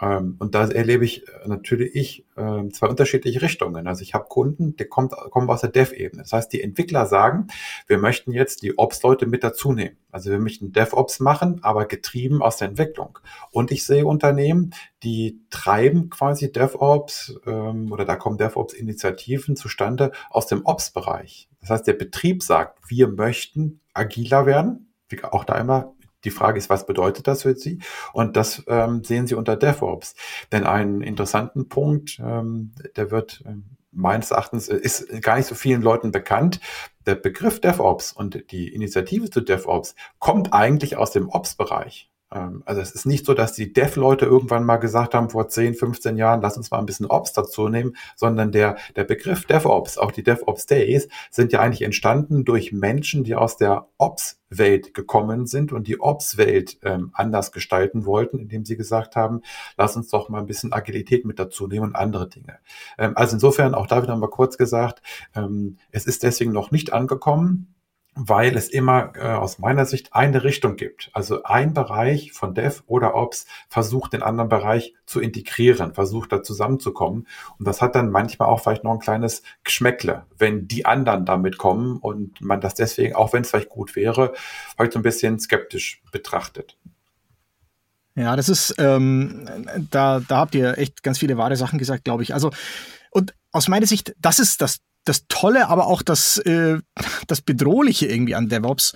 Ähm, und da erlebe ich äh, natürlich ich, äh, zwei unterschiedliche Richtungen. Also ich habe Kunden, die kommt, kommen aus der Dev-Ebene. Das heißt, die Entwickler sagen, wir möchten jetzt die Ops-Leute mit dazu nehmen. Also wir möchten DevOps machen, aber getrieben aus der Entwicklung. Und ich sehe Unternehmen, die treiben quasi DevOps ähm, oder da kommen DevOps-Initiativen zustande aus dem Ops-Bereich. Das heißt, der Betrieb sagt, wir möchten agiler werden, auch da immer die Frage ist, was bedeutet das für Sie? Und das ähm, sehen Sie unter DevOps. Denn einen interessanten Punkt, ähm, der wird ähm, meines Erachtens, äh, ist gar nicht so vielen Leuten bekannt. Der Begriff DevOps und die Initiative zu DevOps kommt eigentlich aus dem Ops-Bereich. Ähm, also es ist nicht so, dass die Dev-Leute irgendwann mal gesagt haben, vor 10, 15 Jahren, lass uns mal ein bisschen Ops dazu nehmen, sondern der, der Begriff DevOps, auch die DevOps Days, sind ja eigentlich entstanden durch Menschen, die aus der Ops-Welt gekommen sind und die Ops-Welt ähm, anders gestalten wollten, indem sie gesagt haben, lass uns doch mal ein bisschen Agilität mit dazu nehmen und andere Dinge. Ähm, also insofern auch da wieder mal kurz gesagt, ähm, es ist deswegen noch nicht angekommen weil es immer äh, aus meiner Sicht eine Richtung gibt. Also ein Bereich von Dev oder Ops versucht den anderen Bereich zu integrieren, versucht da zusammenzukommen. Und das hat dann manchmal auch vielleicht noch ein kleines Geschmäckle, wenn die anderen damit kommen und man das deswegen, auch wenn es vielleicht gut wäre, vielleicht so ein bisschen skeptisch betrachtet. Ja, das ist, ähm, da, da habt ihr echt ganz viele wahre Sachen gesagt, glaube ich. Also, und aus meiner Sicht, das ist das das Tolle, aber auch das, äh, das Bedrohliche irgendwie an DevOps,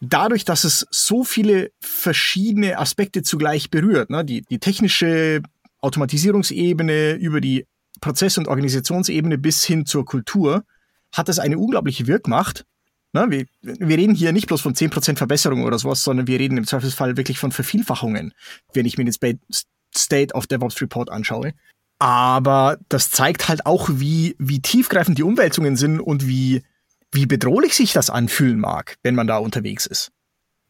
dadurch, dass es so viele verschiedene Aspekte zugleich berührt, ne? die, die technische Automatisierungsebene über die Prozess- und Organisationsebene bis hin zur Kultur, hat das eine unglaubliche Wirkmacht. Ne? Wir, wir reden hier nicht bloß von 10% Verbesserung oder sowas, sondern wir reden im Zweifelsfall wirklich von Vervielfachungen, wenn ich mir den State of DevOps Report anschaue. Aber das zeigt halt auch, wie, wie tiefgreifend die Umwälzungen sind und wie, wie bedrohlich sich das anfühlen mag, wenn man da unterwegs ist.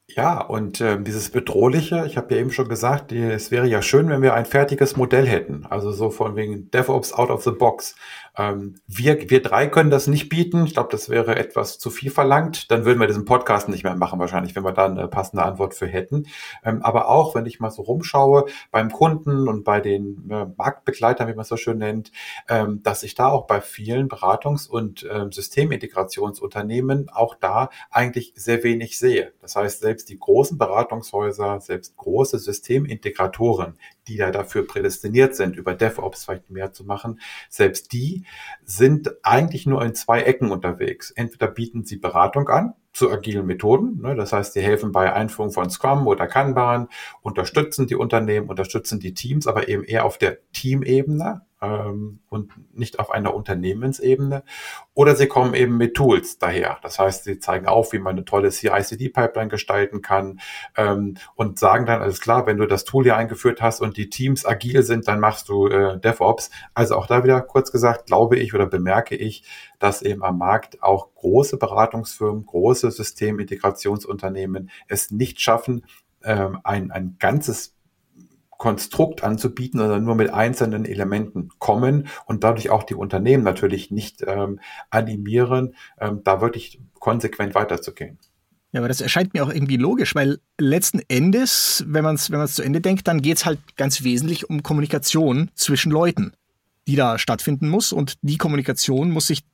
Ja, und äh, dieses Bedrohliche, ich habe ja eben schon gesagt, die, es wäre ja schön, wenn wir ein fertiges Modell hätten. Also so von wegen DevOps out of the box. Ähm, wir, wir drei können das nicht bieten. Ich glaube, das wäre etwas zu viel verlangt. Dann würden wir diesen Podcast nicht mehr machen, wahrscheinlich, wenn wir da eine passende Antwort für hätten. Ähm, aber auch, wenn ich mal so rumschaue beim Kunden und bei den äh, Marktbegleitern, wie man es so schön nennt, ähm, dass ich da auch bei vielen Beratungs- und ähm, Systemintegrationsunternehmen auch da eigentlich sehr wenig sehe. Das heißt, selbst die großen Beratungshäuser, selbst große Systemintegratoren, die da dafür prädestiniert sind, über DevOps vielleicht mehr zu machen, selbst die sind eigentlich nur in zwei Ecken unterwegs. Entweder bieten sie Beratung an zu agilen Methoden, ne, das heißt, sie helfen bei Einführung von Scrum oder Kanban, unterstützen die Unternehmen, unterstützen die Teams, aber eben eher auf der Teamebene, ähm, und nicht auf einer Unternehmensebene. Oder sie kommen eben mit Tools daher. Das heißt, sie zeigen auf, wie man eine tolle CI-CD-Pipeline gestalten kann ähm, und sagen dann, alles klar, wenn du das Tool hier eingeführt hast und die Teams agil sind, dann machst du äh, DevOps. Also auch da wieder kurz gesagt, glaube ich oder bemerke ich, dass eben am Markt auch große Beratungsfirmen, große Systemintegrationsunternehmen es nicht schaffen, ähm, ein, ein ganzes Konstrukt anzubieten, sondern nur mit einzelnen Elementen kommen und dadurch auch die Unternehmen natürlich nicht ähm, animieren, ähm, da wirklich konsequent weiterzugehen. Ja, aber das erscheint mir auch irgendwie logisch, weil letzten Endes, wenn man es wenn zu Ende denkt, dann geht es halt ganz wesentlich um Kommunikation zwischen Leuten, die da stattfinden muss. Und die Kommunikation muss sich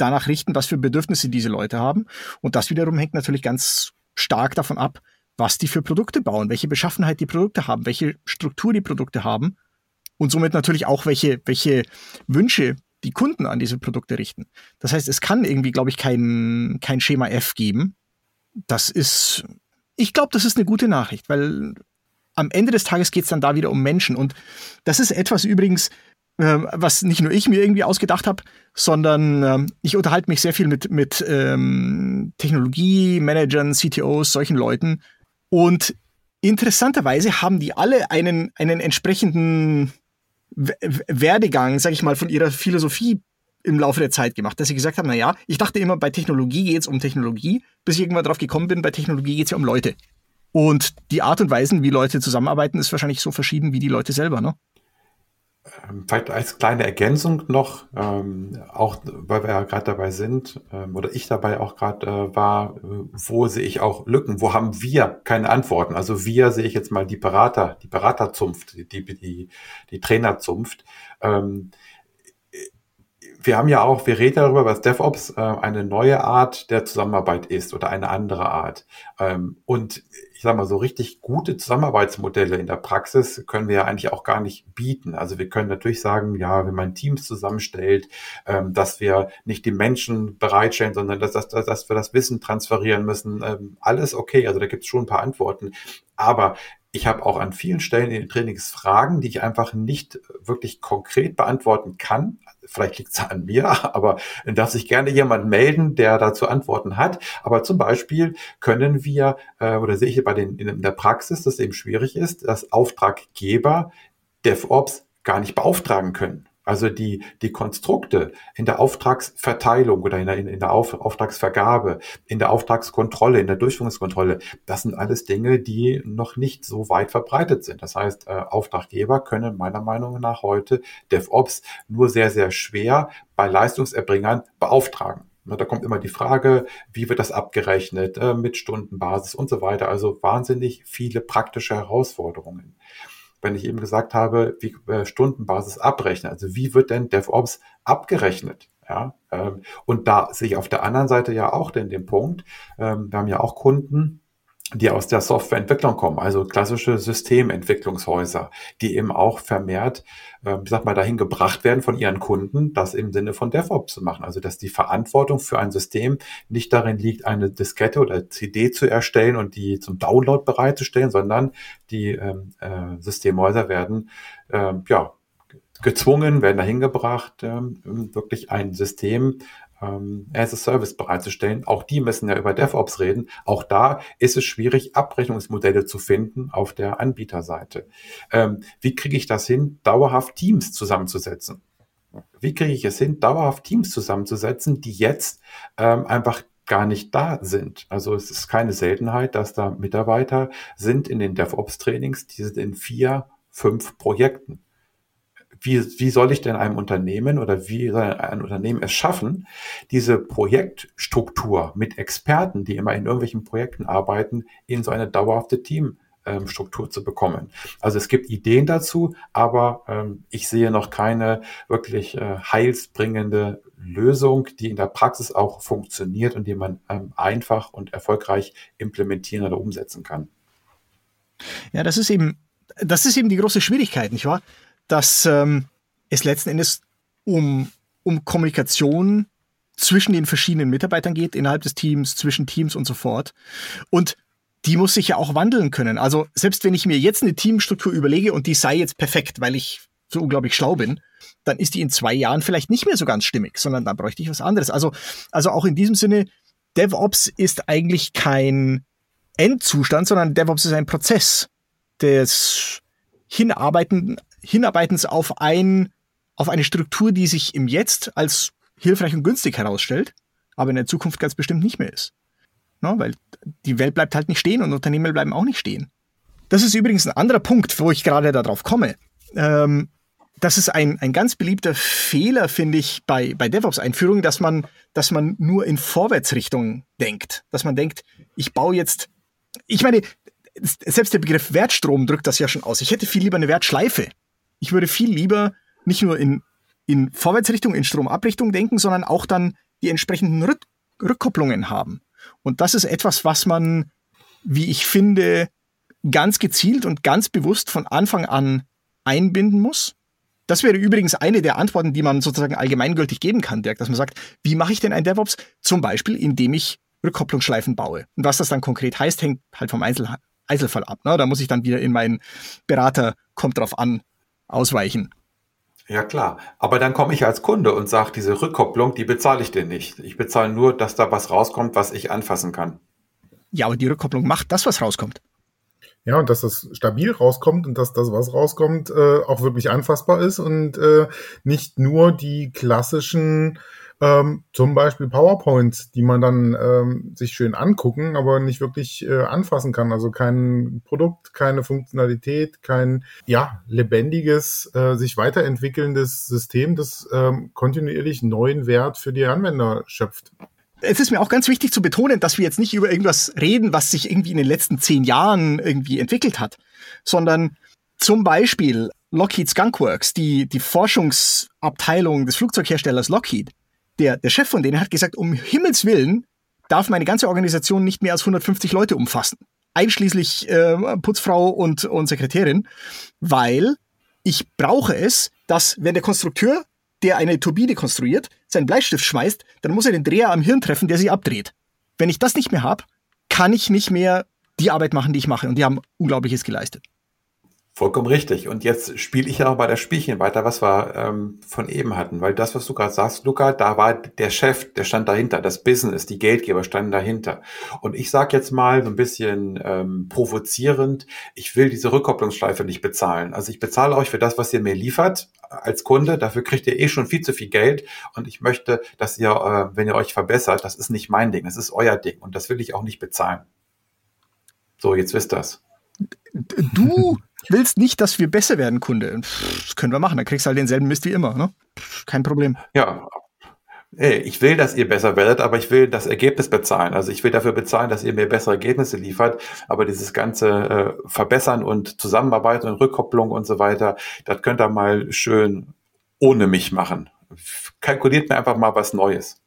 danach richten, was für Bedürfnisse diese Leute haben. Und das wiederum hängt natürlich ganz stark davon ab, was die für Produkte bauen, welche Beschaffenheit die Produkte haben, welche Struktur die Produkte haben und somit natürlich auch welche, welche Wünsche die Kunden an diese Produkte richten. Das heißt, es kann irgendwie, glaube ich, kein, kein Schema F geben. Das ist, ich glaube, das ist eine gute Nachricht, weil am Ende des Tages geht es dann da wieder um Menschen. Und das ist etwas übrigens, äh, was nicht nur ich mir irgendwie ausgedacht habe, sondern äh, ich unterhalte mich sehr viel mit, mit ähm, Technologie-Managern, CTOs, solchen Leuten, und interessanterweise haben die alle einen, einen entsprechenden Werdegang, sag ich mal, von ihrer Philosophie im Laufe der Zeit gemacht, dass sie gesagt haben, na ja, ich dachte immer, bei Technologie geht es um Technologie, bis ich irgendwann drauf gekommen bin, bei Technologie geht es ja um Leute. Und die Art und Weise, wie Leute zusammenarbeiten, ist wahrscheinlich so verschieden wie die Leute selber, ne? Ähm, vielleicht als kleine Ergänzung noch, ähm, auch weil wir ja gerade dabei sind, ähm, oder ich dabei auch gerade äh, war, äh, wo sehe ich auch Lücken, wo haben wir keine Antworten? Also wir sehe ich jetzt mal die Berater, die Beraterzunft, die, die, die Trainerzunft. Ähm, wir haben ja auch, wir reden darüber, was DevOps äh, eine neue Art der Zusammenarbeit ist oder eine andere Art. Ähm, und ich sage mal, so richtig gute Zusammenarbeitsmodelle in der Praxis können wir ja eigentlich auch gar nicht bieten. Also wir können natürlich sagen, ja, wenn man Teams zusammenstellt, ähm, dass wir nicht die Menschen bereitstellen, sondern dass, dass, dass wir das Wissen transferieren müssen. Ähm, alles okay, also da gibt es schon ein paar Antworten. Aber ich habe auch an vielen Stellen in den Trainings Fragen, die ich einfach nicht wirklich konkret beantworten kann. Vielleicht liegt es an mir, aber dann darf sich gerne jemand melden, der dazu Antworten hat. Aber zum Beispiel können wir, äh, oder sehe ich bei den, in der Praxis, dass es eben schwierig ist, dass Auftraggeber DevOps gar nicht beauftragen können. Also die, die Konstrukte in der Auftragsverteilung oder in der, in der Auf, Auftragsvergabe, in der Auftragskontrolle, in der Durchführungskontrolle, das sind alles Dinge, die noch nicht so weit verbreitet sind. Das heißt, äh, Auftraggeber können meiner Meinung nach heute DevOps nur sehr, sehr schwer bei Leistungserbringern beauftragen. Da kommt immer die Frage, wie wird das abgerechnet äh, mit Stundenbasis und so weiter. Also wahnsinnig viele praktische Herausforderungen wenn ich eben gesagt habe, wie äh, Stundenbasis abrechnen. Also wie wird denn DevOps abgerechnet? Ja, ähm, und da sehe ich auf der anderen Seite ja auch den, den Punkt, ähm, wir haben ja auch Kunden, die aus der Softwareentwicklung kommen, also klassische Systementwicklungshäuser, die eben auch vermehrt, äh, ich sag mal, dahin gebracht werden von ihren Kunden, das im Sinne von DevOps zu machen. Also dass die Verantwortung für ein System nicht darin liegt, eine Diskette oder CD zu erstellen und die zum Download bereitzustellen, sondern die ähm, äh, Systemhäuser werden ähm, ja gezwungen, werden dahin gebracht, ähm, wirklich ein System ähm, as a Service bereitzustellen. Auch die müssen ja über DevOps reden. Auch da ist es schwierig, Abrechnungsmodelle zu finden auf der Anbieterseite. Ähm, wie kriege ich das hin, dauerhaft Teams zusammenzusetzen? Wie kriege ich es hin, dauerhaft Teams zusammenzusetzen, die jetzt ähm, einfach gar nicht da sind. Also es ist keine Seltenheit, dass da Mitarbeiter sind in den DevOps-Trainings, die sind in vier, fünf Projekten wie, wie soll ich denn einem Unternehmen oder wie soll ein Unternehmen es schaffen, diese Projektstruktur mit Experten, die immer in irgendwelchen Projekten arbeiten, in so eine dauerhafte Teamstruktur zu bekommen. Also es gibt Ideen dazu, aber ähm, ich sehe noch keine wirklich äh, heilsbringende Lösung, die in der Praxis auch funktioniert und die man ähm, einfach und erfolgreich implementieren oder umsetzen kann. Ja, das ist eben, das ist eben die große Schwierigkeit, nicht wahr? Dass ähm, es letzten Endes um, um Kommunikation zwischen den verschiedenen Mitarbeitern geht, innerhalb des Teams, zwischen Teams und so fort. Und die muss sich ja auch wandeln können. Also selbst wenn ich mir jetzt eine Teamstruktur überlege und die sei jetzt perfekt, weil ich so unglaublich schlau bin, dann ist die in zwei Jahren vielleicht nicht mehr so ganz stimmig, sondern dann bräuchte ich was anderes. Also, also auch in diesem Sinne, DevOps ist eigentlich kein Endzustand, sondern DevOps ist ein Prozess des Hinarbeiten Hinarbeitens auf ein, auf eine Struktur, die sich im Jetzt als hilfreich und günstig herausstellt, aber in der Zukunft ganz bestimmt nicht mehr ist. No, weil die Welt bleibt halt nicht stehen und Unternehmen bleiben auch nicht stehen. Das ist übrigens ein anderer Punkt, wo ich gerade darauf komme. Ähm, das ist ein, ein ganz beliebter Fehler, finde ich, bei, bei DevOps-Einführungen, dass man, dass man nur in Vorwärtsrichtung denkt. Dass man denkt, ich baue jetzt, ich meine, selbst der Begriff Wertstrom drückt das ja schon aus. Ich hätte viel lieber eine Wertschleife. Ich würde viel lieber nicht nur in, in Vorwärtsrichtung, in Stromabrichtung denken, sondern auch dann die entsprechenden Rück Rückkopplungen haben. Und das ist etwas, was man, wie ich finde, ganz gezielt und ganz bewusst von Anfang an einbinden muss. Das wäre übrigens eine der Antworten, die man sozusagen allgemeingültig geben kann, Dirk, dass man sagt, wie mache ich denn ein DevOps? Zum Beispiel, indem ich Rückkopplungsschleifen baue. Und was das dann konkret heißt, hängt halt vom Einzel Einzelfall ab. Ne? Da muss ich dann wieder in meinen Berater, kommt drauf an, ausweichen. Ja klar, aber dann komme ich als Kunde und sage, diese Rückkopplung, die bezahle ich dir nicht. Ich bezahle nur, dass da was rauskommt, was ich anfassen kann. Ja, aber die Rückkopplung macht das, was rauskommt. Ja, und dass das stabil rauskommt und dass das, was rauskommt, äh, auch wirklich anfassbar ist und äh, nicht nur die klassischen ähm, zum Beispiel PowerPoints, die man dann ähm, sich schön angucken, aber nicht wirklich äh, anfassen kann. Also kein Produkt, keine Funktionalität, kein ja lebendiges, äh, sich weiterentwickelndes System, das ähm, kontinuierlich neuen Wert für die Anwender schöpft. Es ist mir auch ganz wichtig zu betonen, dass wir jetzt nicht über irgendwas reden, was sich irgendwie in den letzten zehn Jahren irgendwie entwickelt hat, sondern zum Beispiel Lockheed Skunkworks, die, die Forschungsabteilung des Flugzeugherstellers Lockheed, der, der Chef von denen hat gesagt, um Himmels Willen darf meine ganze Organisation nicht mehr als 150 Leute umfassen. Einschließlich äh, Putzfrau und, und Sekretärin, weil ich brauche es, dass wenn der Konstrukteur, der eine Turbine konstruiert, seinen Bleistift schmeißt, dann muss er den Dreher am Hirn treffen, der sie abdreht. Wenn ich das nicht mehr habe, kann ich nicht mehr die Arbeit machen, die ich mache. Und die haben Unglaubliches geleistet. Vollkommen richtig. Und jetzt spiele ich ja auch bei das Spielchen weiter, was wir ähm, von eben hatten. Weil das, was du gerade sagst, Luca, da war der Chef, der stand dahinter, das Business, die Geldgeber standen dahinter. Und ich sage jetzt mal so ein bisschen ähm, provozierend, ich will diese Rückkopplungsschleife nicht bezahlen. Also ich bezahle euch für das, was ihr mir liefert als Kunde. Dafür kriegt ihr eh schon viel zu viel Geld. Und ich möchte, dass ihr, äh, wenn ihr euch verbessert, das ist nicht mein Ding, das ist euer Ding. Und das will ich auch nicht bezahlen. So, jetzt wisst das. Du willst nicht, dass wir besser werden, Kunde. Das können wir machen. Dann kriegst du halt denselben Mist wie immer. Ne? Kein Problem. Ja. Hey, ich will, dass ihr besser werdet, aber ich will das Ergebnis bezahlen. Also ich will dafür bezahlen, dass ihr mir bessere Ergebnisse liefert. Aber dieses ganze äh, Verbessern und Zusammenarbeit und Rückkopplung und so weiter, das könnt ihr mal schön ohne mich machen. Kalkuliert mir einfach mal was Neues.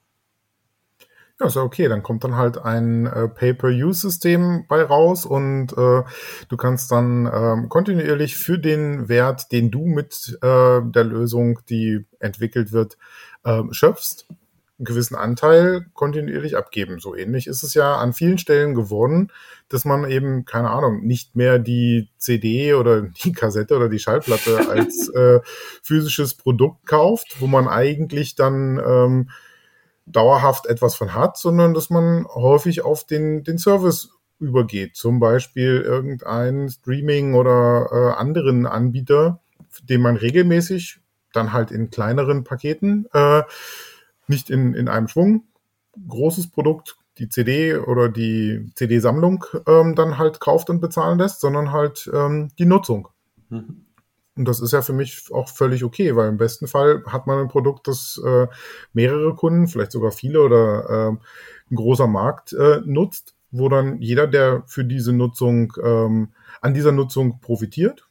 Ja, ist ja okay. Dann kommt dann halt ein äh, Pay-per-Use-System bei raus und äh, du kannst dann ähm, kontinuierlich für den Wert, den du mit äh, der Lösung, die entwickelt wird, äh, schöpfst, einen gewissen Anteil kontinuierlich abgeben. So ähnlich ist es ja an vielen Stellen geworden, dass man eben, keine Ahnung, nicht mehr die CD oder die Kassette oder die Schallplatte als äh, physisches Produkt kauft, wo man eigentlich dann ähm, dauerhaft etwas von hat, sondern dass man häufig auf den, den Service übergeht. Zum Beispiel irgendein Streaming oder äh, anderen Anbieter, den man regelmäßig dann halt in kleineren Paketen, äh, nicht in, in einem Schwung, großes Produkt, die CD oder die CD-Sammlung ähm, dann halt kauft und bezahlen lässt, sondern halt ähm, die Nutzung. Mhm. Und das ist ja für mich auch völlig okay, weil im besten Fall hat man ein Produkt, das äh, mehrere Kunden, vielleicht sogar viele oder äh, ein großer Markt äh, nutzt, wo dann jeder, der für diese Nutzung, ähm, an dieser Nutzung profitiert,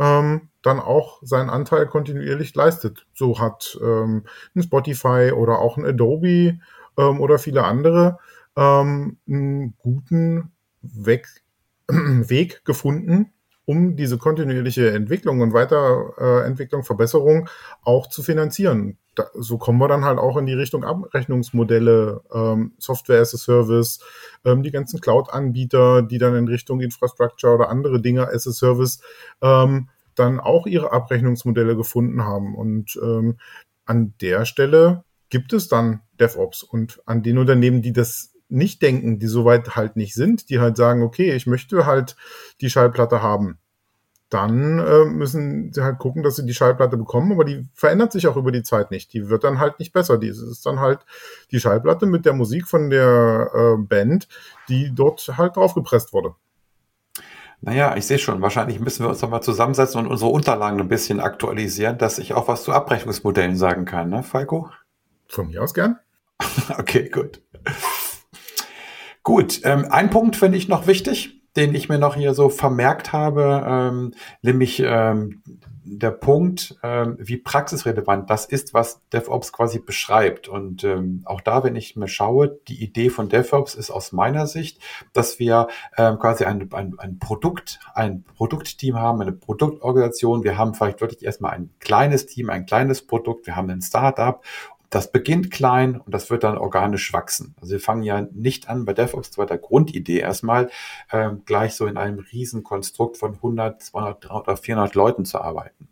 ähm, dann auch seinen Anteil kontinuierlich leistet. So hat ähm, ein Spotify oder auch ein Adobe ähm, oder viele andere ähm, einen guten Weg, Weg gefunden, um diese kontinuierliche Entwicklung und Weiterentwicklung, Verbesserung auch zu finanzieren. Da, so kommen wir dann halt auch in die Richtung Abrechnungsmodelle, ähm, Software as a Service, ähm, die ganzen Cloud-Anbieter, die dann in Richtung Infrastructure oder andere Dinge as a Service ähm, dann auch ihre Abrechnungsmodelle gefunden haben. Und ähm, an der Stelle gibt es dann DevOps und an den Unternehmen, die das nicht denken, die soweit halt nicht sind, die halt sagen, okay, ich möchte halt die Schallplatte haben, dann äh, müssen sie halt gucken, dass sie die Schallplatte bekommen, aber die verändert sich auch über die Zeit nicht. Die wird dann halt nicht besser. Die ist dann halt die Schallplatte mit der Musik von der äh, Band, die dort halt draufgepresst wurde. Naja, ich sehe schon, wahrscheinlich müssen wir uns nochmal zusammensetzen und unsere Unterlagen ein bisschen aktualisieren, dass ich auch was zu Abrechnungsmodellen sagen kann, ne, Falco? Von mir aus gern. okay, gut. Gut, ähm, ein Punkt finde ich noch wichtig, den ich mir noch hier so vermerkt habe, ähm, nämlich ähm, der Punkt, ähm, wie praxisrelevant das ist, was DevOps quasi beschreibt. Und ähm, auch da, wenn ich mir schaue, die Idee von DevOps ist aus meiner Sicht, dass wir ähm, quasi ein, ein, ein Produkt, ein Produktteam haben, eine Produktorganisation. Wir haben vielleicht wirklich erstmal ein kleines Team, ein kleines Produkt. Wir haben ein Startup das beginnt klein und das wird dann organisch wachsen. Also wir fangen ja nicht an bei DevOps, zwar der Grundidee erstmal, ähm, gleich so in einem Riesenkonstrukt von 100, 200, 300 oder 400 Leuten zu arbeiten.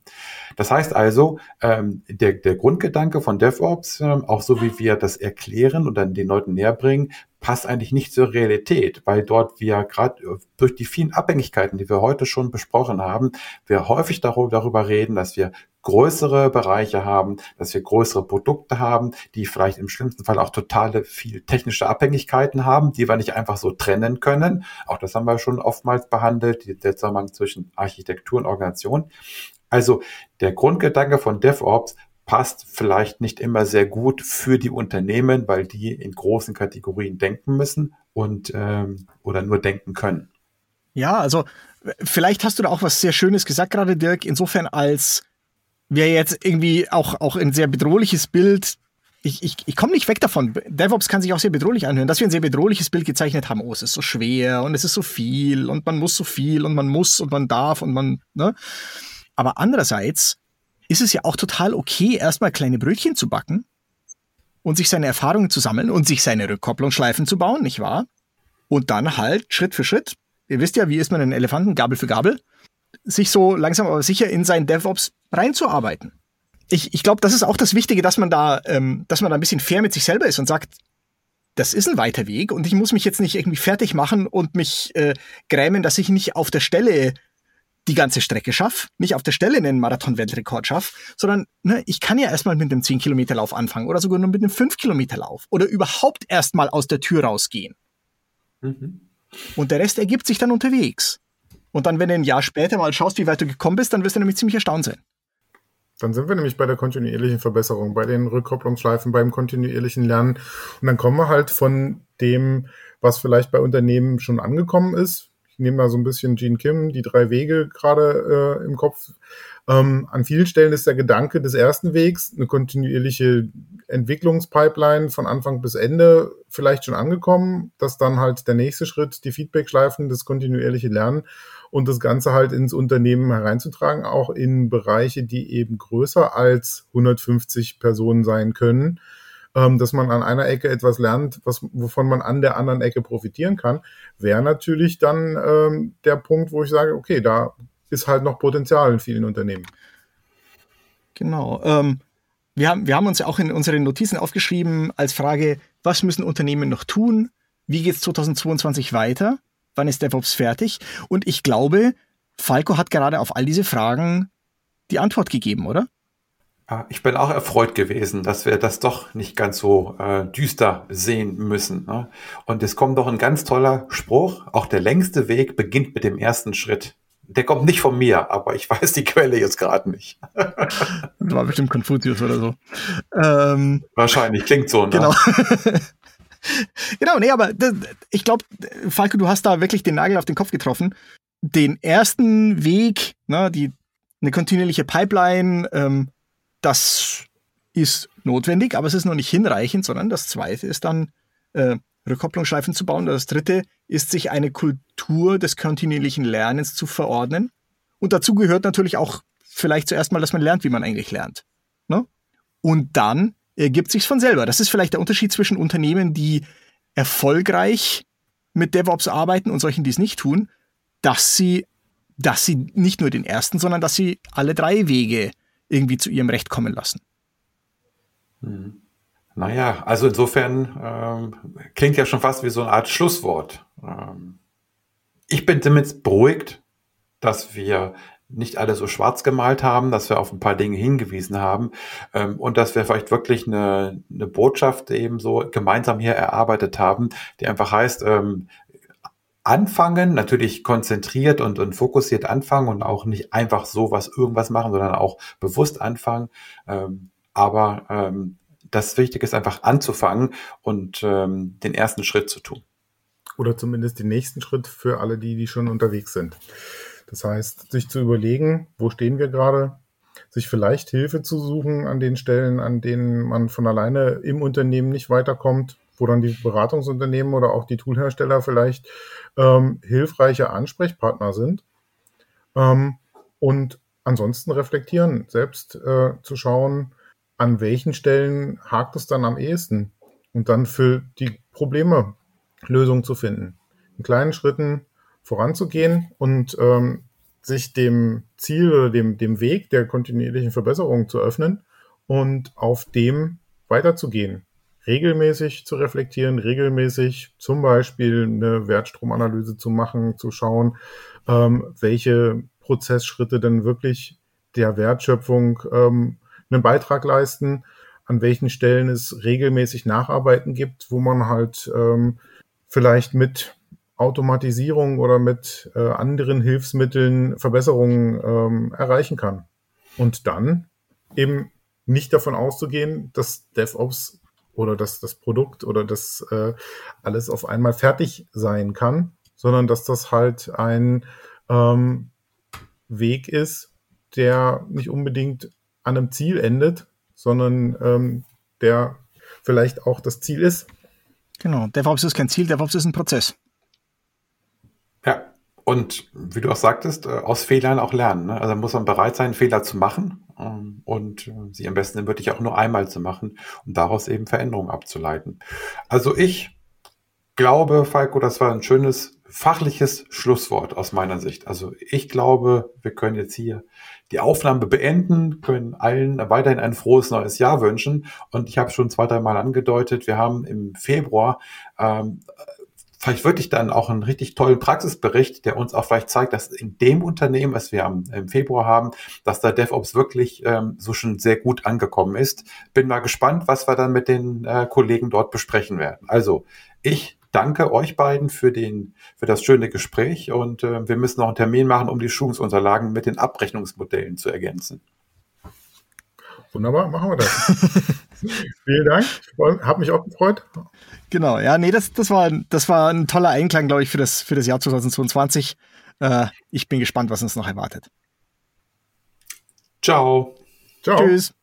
Das heißt also, ähm, der, der Grundgedanke von DevOps, ähm, auch so wie wir das erklären und dann den Leuten näher bringen, passt eigentlich nicht zur Realität, weil dort wir gerade äh, durch die vielen Abhängigkeiten, die wir heute schon besprochen haben, wir häufig darüber reden, dass wir größere Bereiche haben, dass wir größere Produkte haben, die vielleicht im schlimmsten Fall auch totale viel technische Abhängigkeiten haben, die wir nicht einfach so trennen können. Auch das haben wir schon oftmals behandelt, der Zusammenhang zwischen Architektur und Organisation. Also der Grundgedanke von DevOps passt vielleicht nicht immer sehr gut für die Unternehmen, weil die in großen Kategorien denken müssen und ähm, oder nur denken können. Ja, also vielleicht hast du da auch was sehr Schönes gesagt gerade, Dirk, insofern als wir jetzt irgendwie auch, auch ein sehr bedrohliches Bild ich, ich, ich komme nicht weg davon. DevOps kann sich auch sehr bedrohlich anhören, dass wir ein sehr bedrohliches Bild gezeichnet haben. Oh, es ist so schwer und es ist so viel und man muss so viel und man muss und man darf und man, ne? Aber andererseits ist es ja auch total okay, erstmal kleine Brötchen zu backen und sich seine Erfahrungen zu sammeln und sich seine Rückkopplungsschleifen zu bauen, nicht wahr? Und dann halt Schritt für Schritt ihr wisst ja, wie ist man ein Elefanten, Gabel für Gabel, sich so langsam aber sicher in sein DevOps reinzuarbeiten. Ich, ich glaube, das ist auch das Wichtige, dass man da, ähm, dass man da ein bisschen fair mit sich selber ist und sagt, das ist ein weiter Weg und ich muss mich jetzt nicht irgendwie fertig machen und mich äh, grämen, dass ich nicht auf der Stelle die ganze Strecke schaffe, nicht auf der Stelle einen Marathon-Weltrekord schaffe, sondern ne, ich kann ja erstmal mit einem 10-Kilometer-Lauf anfangen oder sogar nur mit einem 5-Kilometer-Lauf oder überhaupt erstmal aus der Tür rausgehen. Mhm. Und der Rest ergibt sich dann unterwegs. Und dann, wenn du ein Jahr später mal schaust, wie weit du gekommen bist, dann wirst du nämlich ziemlich erstaunt sein. Dann sind wir nämlich bei der kontinuierlichen Verbesserung, bei den Rückkopplungsschleifen, beim kontinuierlichen Lernen. Und dann kommen wir halt von dem, was vielleicht bei Unternehmen schon angekommen ist. Ich nehme mal so ein bisschen Gene Kim, die drei Wege gerade äh, im Kopf. Ähm, an vielen Stellen ist der Gedanke des ersten Wegs, eine kontinuierliche Entwicklungspipeline von Anfang bis Ende vielleicht schon angekommen, dass dann halt der nächste Schritt die Feedbackschleifen, das kontinuierliche Lernen und das Ganze halt ins Unternehmen hereinzutragen, auch in Bereiche, die eben größer als 150 Personen sein können, ähm, dass man an einer Ecke etwas lernt, was, wovon man an der anderen Ecke profitieren kann, wäre natürlich dann ähm, der Punkt, wo ich sage, okay, da ist halt noch Potenzial in vielen Unternehmen. Genau. Ähm, wir, haben, wir haben uns ja auch in unseren Notizen aufgeschrieben als Frage, was müssen Unternehmen noch tun? Wie geht es 2022 weiter? wann ist DevOps fertig? Und ich glaube, Falco hat gerade auf all diese Fragen die Antwort gegeben, oder? Ich bin auch erfreut gewesen, dass wir das doch nicht ganz so äh, düster sehen müssen. Ne? Und es kommt doch ein ganz toller Spruch. Auch der längste Weg beginnt mit dem ersten Schritt. Der kommt nicht von mir, aber ich weiß die Quelle jetzt gerade nicht. das war bestimmt Konfuzius oder so. Ähm, Wahrscheinlich, klingt so. Ne? Genau. genau, nee, aber ich glaube, Falco, du hast da wirklich den Nagel auf den Kopf getroffen. Den ersten Weg, ne, die, eine kontinuierliche Pipeline, ähm, das ist notwendig, aber es ist noch nicht hinreichend, sondern das zweite ist dann äh, Rückkopplungsschleifen zu bauen. Das dritte ist, sich eine Kultur des kontinuierlichen Lernens zu verordnen. Und dazu gehört natürlich auch vielleicht zuerst mal, dass man lernt, wie man eigentlich lernt. Ne? Und dann ergibt sich von selber. Das ist vielleicht der Unterschied zwischen Unternehmen, die erfolgreich mit DevOps arbeiten und solchen, die es nicht tun, dass sie, dass sie nicht nur den ersten, sondern dass sie alle drei Wege irgendwie zu ihrem Recht kommen lassen. Hm. Naja, also insofern ähm, klingt ja schon fast wie so eine Art Schlusswort. Ähm, ich bin zumindest beruhigt, dass wir nicht alle so schwarz gemalt haben, dass wir auf ein paar Dinge hingewiesen haben ähm, und dass wir vielleicht wirklich eine, eine Botschaft eben so gemeinsam hier erarbeitet haben, die einfach heißt, ähm, anfangen, natürlich konzentriert und, und fokussiert anfangen und auch nicht einfach so was irgendwas machen, sondern auch bewusst anfangen. Ähm, aber ähm, das Wichtige ist einfach anzufangen und ähm, den ersten Schritt zu tun. Oder zumindest den nächsten Schritt für alle die, die schon unterwegs sind. Das heißt, sich zu überlegen, wo stehen wir gerade, sich vielleicht Hilfe zu suchen an den Stellen, an denen man von alleine im Unternehmen nicht weiterkommt, wo dann die Beratungsunternehmen oder auch die Toolhersteller vielleicht ähm, hilfreiche Ansprechpartner sind. Ähm, und ansonsten reflektieren, selbst äh, zu schauen, an welchen Stellen hakt es dann am ehesten und dann für die Probleme Lösungen zu finden. In kleinen Schritten voranzugehen und ähm, sich dem Ziel oder dem, dem Weg der kontinuierlichen Verbesserung zu öffnen und auf dem weiterzugehen. Regelmäßig zu reflektieren, regelmäßig zum Beispiel eine Wertstromanalyse zu machen, zu schauen, ähm, welche Prozessschritte denn wirklich der Wertschöpfung ähm, einen Beitrag leisten, an welchen Stellen es regelmäßig Nacharbeiten gibt, wo man halt ähm, vielleicht mit Automatisierung oder mit äh, anderen Hilfsmitteln Verbesserungen ähm, erreichen kann. Und dann eben nicht davon auszugehen, dass DevOps oder dass das Produkt oder das äh, alles auf einmal fertig sein kann, sondern dass das halt ein ähm, Weg ist, der nicht unbedingt an einem Ziel endet, sondern ähm, der vielleicht auch das Ziel ist. Genau, DevOps ist kein Ziel, DevOps ist ein Prozess. Und wie du auch sagtest, äh, aus Fehlern auch lernen. Ne? Also muss man bereit sein, Fehler zu machen ähm, und äh, sie am besten wirklich auch nur einmal zu machen und daraus eben Veränderungen abzuleiten. Also ich glaube, Falco, das war ein schönes fachliches Schlusswort aus meiner Sicht. Also ich glaube, wir können jetzt hier die Aufnahme beenden, können allen weiterhin ein frohes neues Jahr wünschen. Und ich habe schon zwei, drei Mal angedeutet, wir haben im Februar ähm, vielleicht wirklich dann auch einen richtig tollen Praxisbericht, der uns auch vielleicht zeigt, dass in dem Unternehmen, was wir am, im Februar haben, dass da DevOps wirklich ähm, so schon sehr gut angekommen ist. Bin mal gespannt, was wir dann mit den äh, Kollegen dort besprechen werden. Also ich danke euch beiden für den für das schöne Gespräch und äh, wir müssen noch einen Termin machen, um die Schulungsunterlagen mit den Abrechnungsmodellen zu ergänzen. Wunderbar, machen wir das. Vielen Dank. Hab mich auch gefreut. Genau, ja, nee, das, das, war, das war ein toller Einklang, glaube ich, für das, für das Jahr 2022. Äh, ich bin gespannt, was uns noch erwartet. Ciao. Ciao. Tschüss.